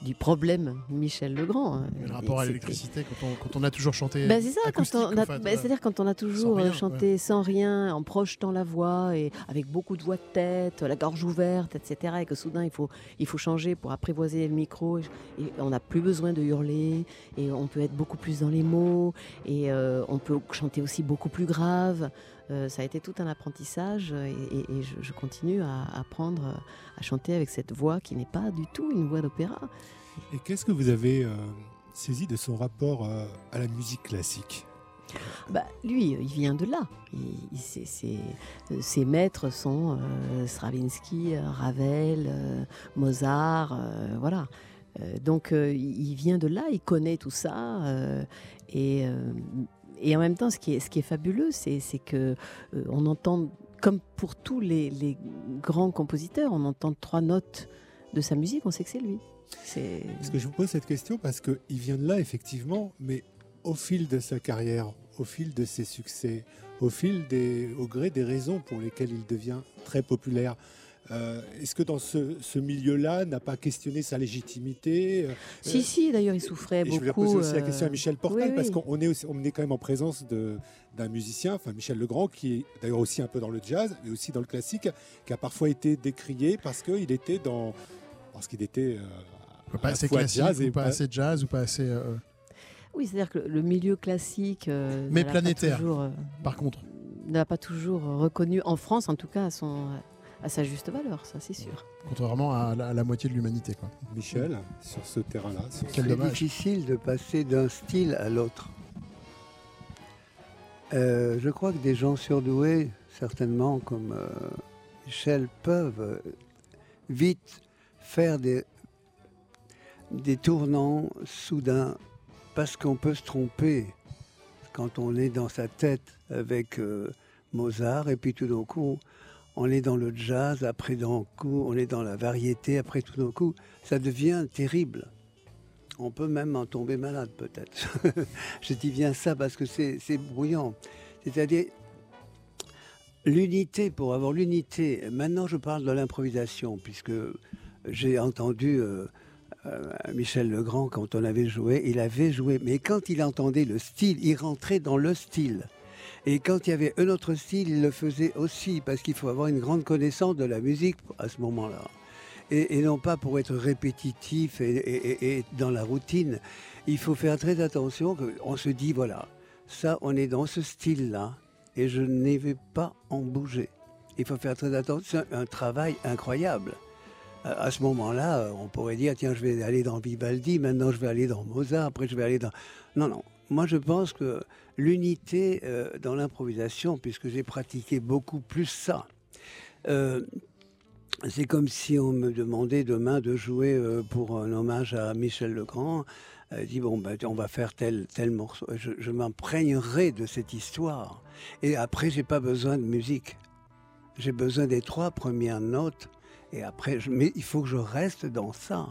du problème Michel Legrand. hein. Le rapport à l'électricité, quand on, quand on a toujours chanté. bah, c'est ça, quand acoustique, on a, en fait, bah, ouais. c'est-à-dire quand on a toujours rien, euh, chanté sans rien, en projetant la voix et avec beaucoup de voix de tête, la gorge ouverte, etc. Et que soudain il faut, il faut changer pour apprivoiser le micro. Et, et on n'a plus besoin de hurler et on peut être beaucoup plus dans les mots et euh, on peut chanter aussi beaucoup plus grave. Euh, ça a été tout un apprentissage et, et- et je, je continue à apprendre à chanter avec cette voix qui n'est pas du tout une voix d'opéra. Et qu'est-ce que vous avez euh, saisi de son rapport euh, à la musique classique? Bah, lui, il vient de là. Euh, ses maîtres sont euh, Stravinsky, euh, Ravel, euh, Mozart, euh, voilà. Euh, donc euh, il vient de là, il connaît tout ça. euh, et, euh, en même temps, ce qui est, fabuleux, c'est que euh, on entend, comme pour tous les, les grands compositeurs, on entend trois notes de sa musique, on sait que c'est lui. Parce que je vous pose cette question parce qu'il vient de là, effectivement, mais au fil de sa carrière, au fil de ses succès, au fil des, au gré des raisons pour lesquelles il devient très populaire, Euh, est-ce que dans ce, milieu-là, n'a pas questionné sa légitimité Si, si, d'ailleurs, il souffrait beaucoup. Je voulais poser aussi la question à Michel Portal, parce qu'on est, on est quand même en présence d'un musicien, enfin Michel Legrand, qui est d'ailleurs aussi un peu dans le jazz, mais aussi dans le classique, qui a parfois été décrié parce qu'il était dans. Parce qu'il était. Pas assez classique, jazz ou pas, assez jazz, ou pas assez. Oui, c'est-à-dire que le milieu classique. mais planétaire. par contre n'a pas toujours reconnu, en France en tout cas, à, son, à sa juste valeur, ça c'est sûr. Contrairement à la, moitié de l'humanité. Quoi. Michel, sur ce terrain-là. C'est difficile de passer d'un style à l'autre. Euh, je crois que des gens surdoués, certainement comme euh, Michel, peuvent euh, vite faire des, des tournants soudains parce qu'on peut se tromper quand on est dans sa tête avec euh, Mozart, et puis tout d'un coup, on est dans le jazz, après d'un coup, on est dans la variété, après tout d'un coup, ça devient terrible. On peut même en tomber malade peut-être. *laughs* Je dis bien ça parce que c'est brouillant. C'est-à-dire, l'unité, pour avoir l'unité, maintenant je parle de l'improvisation, puisque j'ai entendu euh, Michel Legrand, quand on avait joué, il avait joué, mais quand il entendait le style, il rentrait dans le style. Et quand il y avait un autre style, il le faisait aussi, parce qu'il faut avoir une grande connaissance de la musique à ce moment-là. Et, non pas pour être répétitif et, dans la routine. Il faut faire très attention qu'on se dit, voilà, ça, on est dans ce style-là, et je ne vais pas en bouger. Il faut faire très attention, c'est un travail incroyable à ce moment-là, on pourrait dire tiens, je vais aller dans Vivaldi, maintenant je vais aller dans Mozart, après je vais aller dans. Non, non. Moi, je pense que l'unité euh, dans l'improvisation, puisque j'ai pratiqué beaucoup plus ça, euh, c'est comme si on me demandait demain de jouer euh, pour un hommage à Michel Legrand. dit bon, ben, on va faire tel, tel morceau. Je, je m'imprégnerai de cette histoire. Et après, j'ai pas besoin de musique. J'ai besoin des trois premières notes et après, mais il faut que je reste dans ça.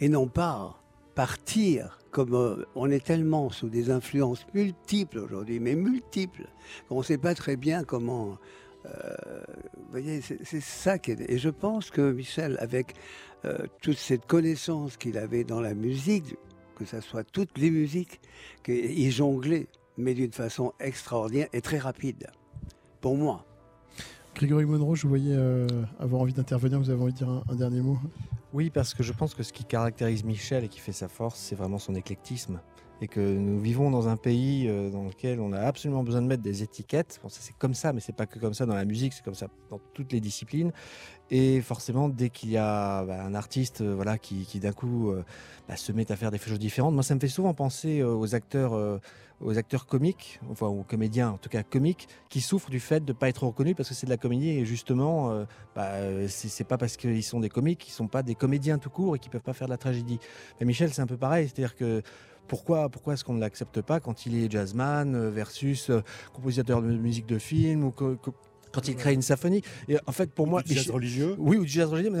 Et non pas partir, comme euh, on est tellement sous des influences multiples aujourd'hui, mais multiples, qu'on ne sait pas très bien comment. Euh, vous voyez, c'est ça qui est. Et je pense que Michel, avec euh, toute cette connaissance qu'il avait dans la musique, que ce soit toutes les musiques, qu'il jonglait, mais d'une façon extraordinaire et très rapide, pour moi. Grégory Monroe, je voyais euh, avoir envie d'intervenir. Vous avez envie de dire un, dernier mot? Oui, parce que je pense que ce qui caractérise Michel et qui fait sa force, c'est vraiment son éclectisme. Et que nous vivons dans un pays euh, dans lequel on a absolument besoin de mettre des étiquettes. C'est comme ça, mais c'est pas que comme ça dans la musique, c'est comme ça dans toutes les disciplines. Et forcément, dès qu'il y a bah, un artiste euh, voilà, qui, d'un coup bah, se met à faire des choses différentes, moi ça me fait souvent penser aux acteurs aux acteurs comiques, enfin aux comédiens en tout cas comiques, qui souffrent du fait de ne pas être reconnus parce que c'est de la comédie et justement, euh, bah, c'est pas parce qu'ils sont des comiques qu'ils sont pas des comédiens tout court et qu'ils peuvent pas faire de la tragédie. Mais Michel, c'est un peu pareil, c'est-à-dire que pourquoi, pourquoi est-ce qu'on ne l'accepte pas quand il est jazzman euh, versus euh, compositeur de musique de film ou quand il crée une symphonie. Et en fait, pour moi, du jazz religieux. Oui, ou du jazz religieux,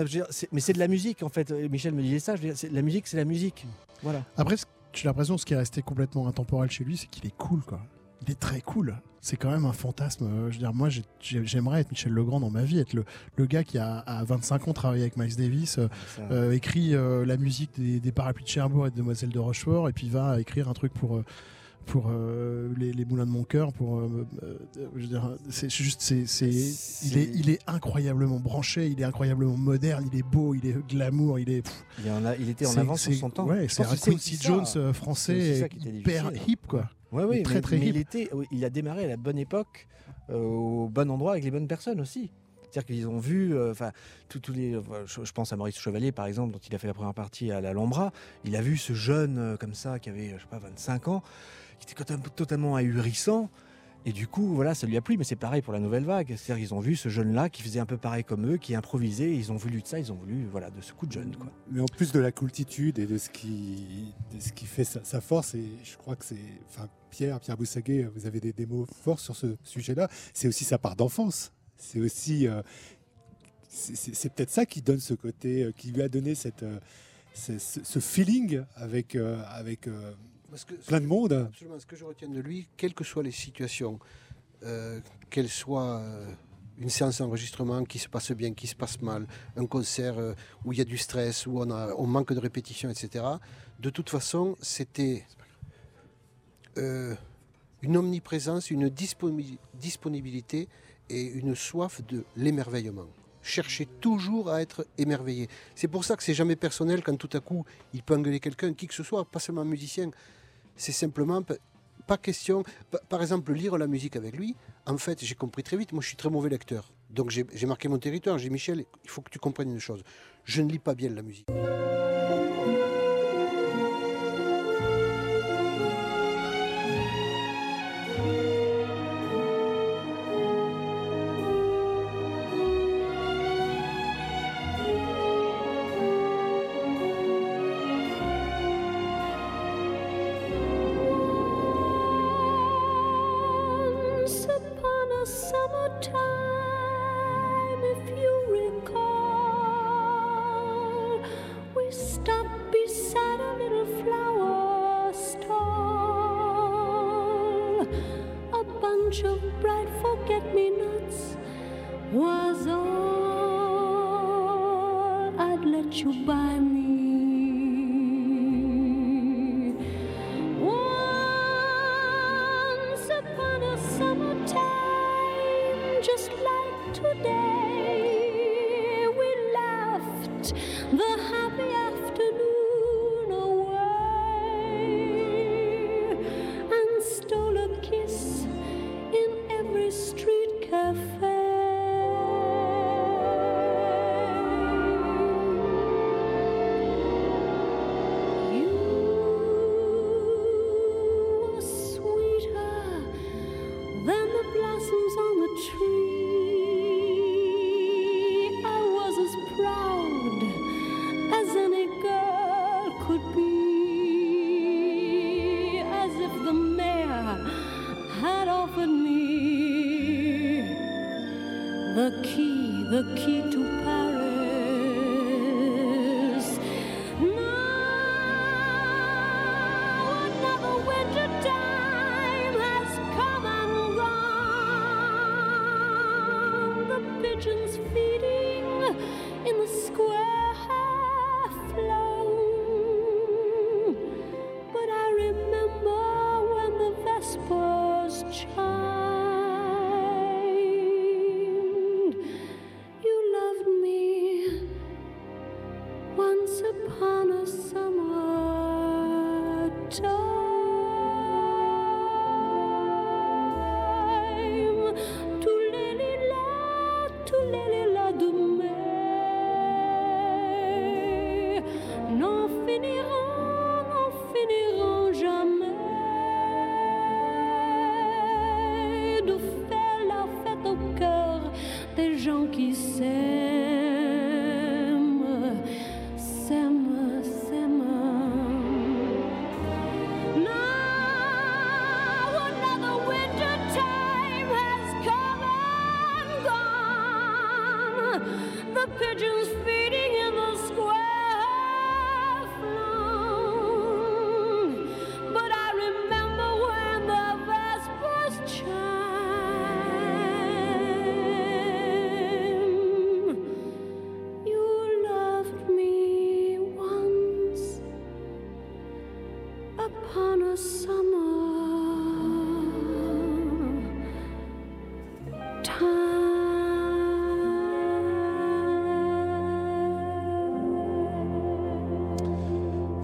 mais c'est de la musique en fait. Michel me disait ça. Je la musique, c'est la musique. Voilà. Après, j'ai l'impression que ce qui est resté complètement intemporel chez lui, c'est qu'il est cool, quoi. Il est très cool. C'est quand même un fantasme. Euh, je veux dire, moi, j'aimerais être Michel Legrand dans ma vie, être le, gars qui a à 25 ans travaillé avec Miles Davis, euh, euh, écrit la musique des, des, parapluies de Cherbourg et de Demoiselle de Rochefort, et puis va écrire un truc pour pour euh, les, les, moulins de mon cœur. Pour, euh, euh, je veux dire, c'est juste, c'est, il est, il est incroyablement branché, il est incroyablement moderne, il est beau, il est glamour, il est. il, en a, il était en avance sur son temps. Ouais, c'est un Quincy Jones français hyper hip, quoi. Ouais, oui, très, très hip. il, était, il a démarré à la bonne époque, au bon endroit, avec les bonnes personnes aussi. C'est-à-dire qu'ils ont vu, enfin, tous les, je, pense à Maurice Chevalier par exemple, dont il a fait la première partie à l'Alhambra. Il a vu ce jeune comme ça, qui avait, je sais pas, 25 ans, qui était totalement ahurissant. Et du coup, voilà, ça lui a plu, mais c'est pareil pour la nouvelle vague. C'est-à-dire qu'ils ont vu ce jeune-là qui faisait un peu pareil comme eux, qui improvisait, ils ont voulu de ça, ils ont voulu voilà, de ce coup de jeune. Mais en plus de la coultitude et de ce qui, de ce qui fait sa, force, et je crois que c'est. Enfin, Pierre, Pierre Boussaguet, vous avez des, mots forts sur ce sujet-là, c'est aussi sa part d'enfance. C'est aussi. Euh, c'est peut-être ça qui donne ce côté, euh, qui lui a donné cette, euh, ce, feeling avec, avec plein de monde. Absolument. Ce que je retiens de lui, quelles que soient les situations, euh, qu'elles soient euh, une séance d'enregistrement qui se passe bien, qui se passe mal, un concert euh, où il y a du stress, où on, a, on manque de répétition, etc. De toute façon, c'était euh, une omniprésence, une disponibilité et une soif de l'émerveillement. Chercher toujours à être émerveillé. C'est pour ça que c'est jamais personnel quand tout à coup il peut engueuler quelqu'un, qui que ce soit, pas seulement un musicien. C'est simplement pas question. Par exemple, lire la musique avec lui, en fait, j'ai compris très vite, moi je suis très mauvais lecteur. Donc j'ai marqué mon territoire, j'ai Michel, il faut que tu comprennes une chose. Je ne lis pas bien la musique.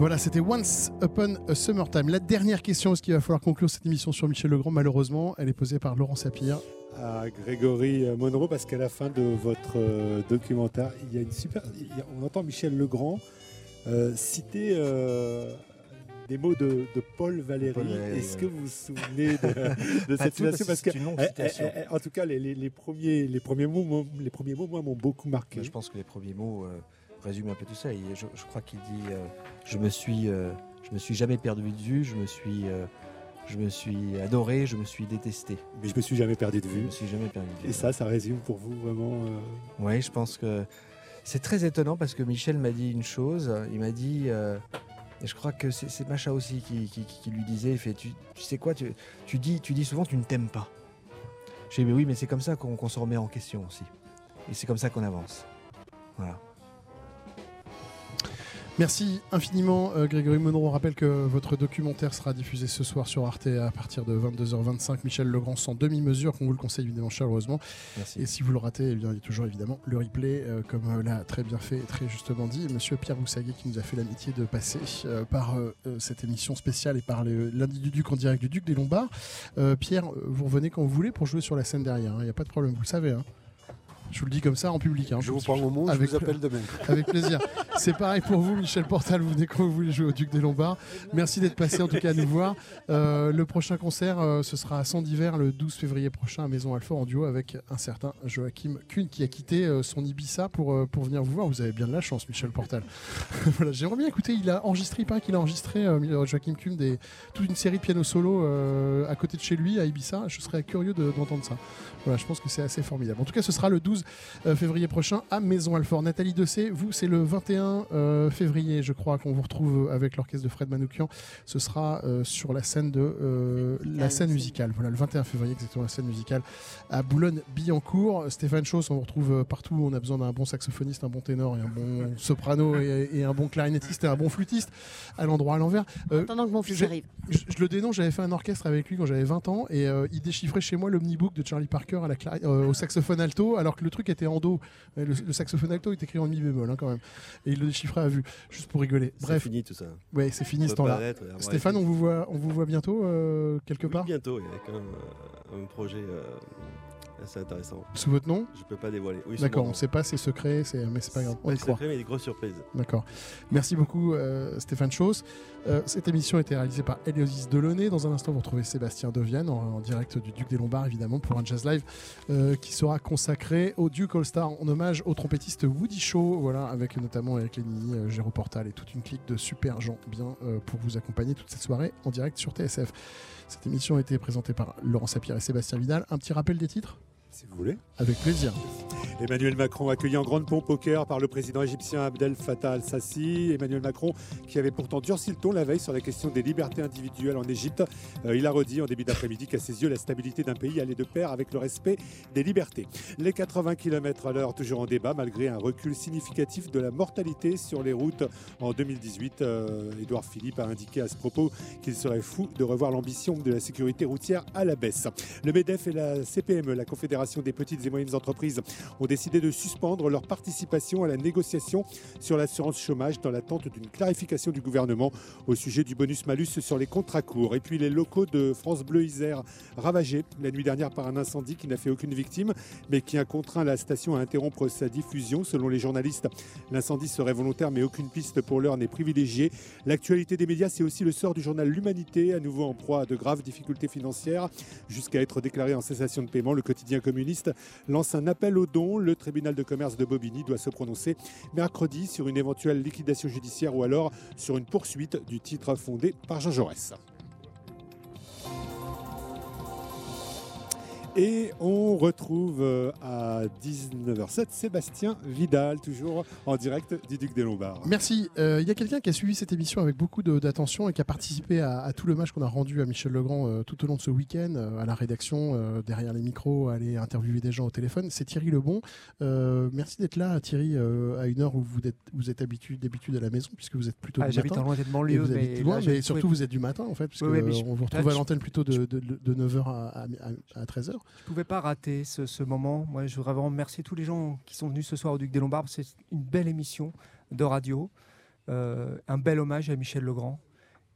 Voilà, c'était Once Upon a Summertime. La dernière question, est-ce qu'il va falloir conclure cette émission sur Michel Legrand Malheureusement, elle est posée par Laurent Sapir. À Grégory Monroe, parce qu'à la fin de votre euh, documentaire, il y a une super. on entend Michel Legrand euh, citer euh, des mots de, Paul Valéry. Est-ce que vous vous souvenez de, *laughs* cette citation Parce que, en tout cas, les, premiers, les premiers mots, les premiers mots, moi, m'ont beaucoup marqué. Je pense que les premiers mots résume un peu tout ça. Et je, crois qu'il dit euh, je me suis euh, je me suis jamais perdu de vue, je me suis euh, je me suis adoré, je me suis détesté. Mais je me suis jamais perdu de vue. Je me suis jamais perdu de vue. Et ça, ça résume pour vous vraiment. Oui, je pense que c'est très étonnant parce que Michel m'a dit une chose. Il m'a dit. Et je crois que c'est Macha aussi qui, lui disait, fait, tu, sais quoi, tu, dis, dis souvent tu ne t'aimes pas. J'ai dit, mais oui, mais c'est comme ça qu'on se remet en question aussi. Et c'est comme ça qu'on avance. Voilà. Merci infiniment euh, Grégory Monroe. On rappelle que votre documentaire sera diffusé ce soir sur Arte à partir de 22h25. Michel Legrand sans demi-mesure, qu'on vous le conseille évidemment chaleureusement. Merci. Et si vous le ratez, eh bien, il y a toujours évidemment le replay, euh, comme euh, l'a très bien fait et très justement dit Monsieur Pierre Boussaguet qui nous a fait l'amitié de passer par cette émission spéciale et par lundi du Duc en direct du Duc des Lombards. Pierre, vous revenez quand vous voulez pour jouer sur la scène derrière. hein. Il n'y a pas de problème, vous le savez. hein. Je vous le dis comme ça en public. hein. Je vous prends au mot, je Avec vous appelle demain. *laughs* Avec plaisir. C'est pareil pour vous, Michel Portal. Vous venez quand vous voulez jouer au Duc des Lombards. Merci d'être passé en tout cas à nous voir. Euh, le prochain concert, euh, ce sera à d'hiver le 12 février prochain à Maison Alfort en duo avec un certain Joachim Kuhn qui a quitté euh, son Ibiza pour, euh, pour venir vous voir. Vous avez bien de la chance, Michel Portal. *laughs* voilà, J'aimerais bien écouter. Il a enregistré, il paraît qu'il a enregistré euh, Joachim Kuhn des, toute une série de pianos solo euh, à côté de chez lui à Ibiza. Je serais curieux de- d'entendre ça. Voilà, je pense que c'est assez formidable. En tout cas, ce sera le 12 euh, février prochain à Maison Alfort. Nathalie Dessé, vous, c'est le 21 euh, février, je crois, qu'on vous retrouve avec l'orchestre de Fred Manoukian. Ce sera euh, sur la scène de euh, la scène musicale. Voilà, le 21 février, exactement, la scène musicale à Boulogne-Billancourt. Stéphane Chauss, on vous retrouve euh, partout. On a besoin d'un bon saxophoniste, un bon ténor et un bon soprano et, et un bon clarinettiste et un bon flûtiste à l'endroit à l'envers. Euh, Attendant que mon fils je- arrive. je, je le dénonce, j'avais fait un orchestre avec lui quand j'avais 20 ans et euh, il déchiffrait chez moi l'omnibook de Charlie Parker à la clari- euh, au saxophone alto alors que le truc était en do. Euh, Le, le saxophone alto est écrit en mi bémol hein, quand même. Et il le déchiffrait à vue, juste pour rigoler. C'est Bref. fini tout ça. Ouais, c'est fini ce temps-là. euh, Stéphane, on vous voit, on vous voit bientôt euh, quelque Oui, part? bientôt, il y a quand même euh, un projet assez intéressant. Sous votre nom Je peux pas dévoiler. Oui, D'accord, on nom. sait pas, c'est secret, c'est- mais c'est pas grave. On Pas y croit. secret, mais des grosses surprises. D'accord. Merci beaucoup euh, Stéphane Chauss. Euh, cette émission a été réalisée par Éliosis Delaunay. Dans un instant, vous retrouvez Sébastien Devienne en, en direct du Duc des Lombards, évidemment, pour un jazz live euh, qui sera consacré au Duke All-Star en hommage au trompettiste Woody Shaw, voilà, avec notamment Eric Lénini, euh, Géraud Portal et toute une clique de super gens bien pour vous accompagner toute cette soirée en direct sur TSF. Cette émission a été présentée par Laurent Sapir et Sébastien Vidal. Un petit rappel des titres? Si vous voulez. Avec plaisir. Emmanuel Macron accueilli en grande pompe au Caire par le président égyptien Abdel Fattah al-Sassi. Emmanuel Macron qui avait pourtant durci le ton la veille sur la question des libertés individuelles en Égypte. Euh, il a redit en début d'après-midi qu'à ses yeux, la stabilité d'un pays allait de pair avec le respect des libertés. Les 80 km à l'heure toujours en débat malgré un recul significatif de la mortalité sur les routes en 2018. Euh, Édouard Philippe a indiqué à ce propos qu'il serait fou de revoir l'ambition de la sécurité routière à la baisse. Le MEDEF et la CPME, la Confédération des petites et moyennes entreprises, ont décidé de suspendre leur participation à la négociation sur l'assurance chômage dans l'attente d'une clarification du gouvernement au sujet du bonus-malus sur les contrats courts. Et puis les locaux de France Bleu Isère ravagés la nuit dernière par un incendie qui n'a fait aucune victime, mais qui a contraint la station à interrompre sa diffusion. Selon les journalistes, l'incendie serait volontaire, mais aucune piste pour l'heure n'est privilégiée. L'actualité des médias, c'est aussi le sort du journal L'Humanité, à nouveau en proie à de graves difficultés financières, jusqu'à être déclaré en cessation de paiement. Le quotidien lance un appel aux dons. Le tribunal de commerce de Bobigny doit se prononcer mercredi sur une éventuelle liquidation judiciaire ou alors sur une poursuite du titre fondé par Jean Jaurès. Et on retrouve euh, à 19h07 Sébastien Vidal, toujours en direct du Duc des Lombards. Merci. Euh, Il y a quelqu'un qui a suivi cette émission avec beaucoup d'attention et qui a participé à, à tout l'hommage qu'on a rendu à Michel Legrand euh, tout au long de ce week-end, euh, à la rédaction, euh, derrière les micros, à aller interviewer des gens au téléphone. C'est Thierry Lebon. Euh, merci d'être là, Thierry, euh, à une heure où vous êtes, vous êtes habitué d'habitude à la maison, puisque vous êtes plutôt Ah, du j'habite matin. en Et banlieue, vous habitez mais loin, mais surtout pouvais- vous êtes du matin, en fait, Oui, oui, je- qu'on vous là, retrouve à l'antenne plutôt de, de, de 9h à, à, à 13h. Je pouvais pas rater ce, moment. Moi, je voudrais vraiment remercier tous les gens qui sont venus ce soir au Duc des Lombards. C'est une belle émission de radio, Euh, un bel hommage à Michel Legrand,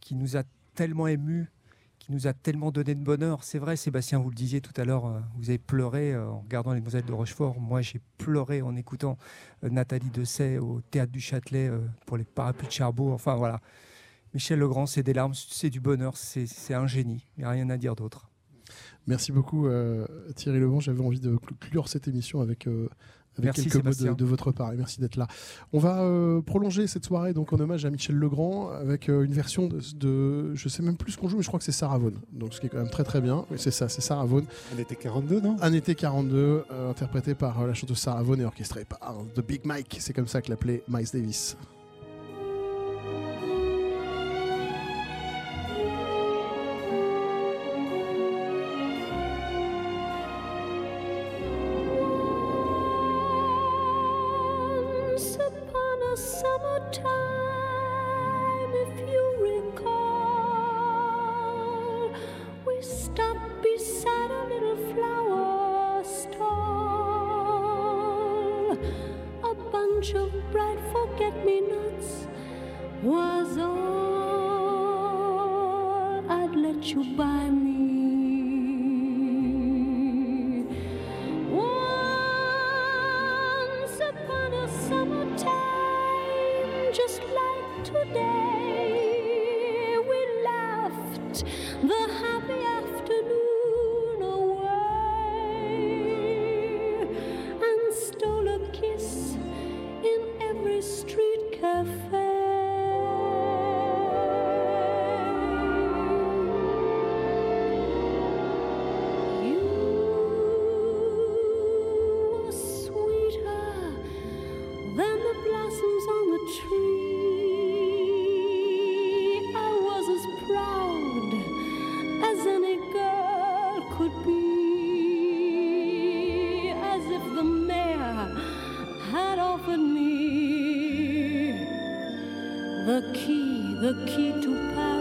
qui nous a tellement émus, qui nous a tellement donné de bonheur. C'est vrai, Sébastien, vous le disiez tout à l'heure, euh, vous avez pleuré euh, en regardant Les Demoiselles de Rochefort. Moi, j'ai pleuré en écoutant Nathalie Dessay au Théâtre du Châtelet pour les parapluies de Cherbourg. Enfin, voilà. Michel Legrand, c'est des larmes, c'est du bonheur, c'est un génie. Il n'y a rien à dire d'autre. Merci beaucoup euh, Thierry Lebon. J'avais envie de clore cette émission avec, euh, avec Merci, quelques mots de, votre part et merci d'être là. On va euh, prolonger cette soirée donc en hommage à Michel Legrand avec euh, une version de, de- je sais même plus ce qu'on joue mais je crois que c'est Sarah Vaughan. Donc ce qui est quand même très très bien. Oui, c'est ça, c'est Sarah Vaughan. Un été 42 non? Un été 42 euh, interprété par euh, la chanteuse Sarah Vaughan et orchestré par The Big Mike. C'est comme ça que l'appelait Miles Davis. The key, the key to Paris.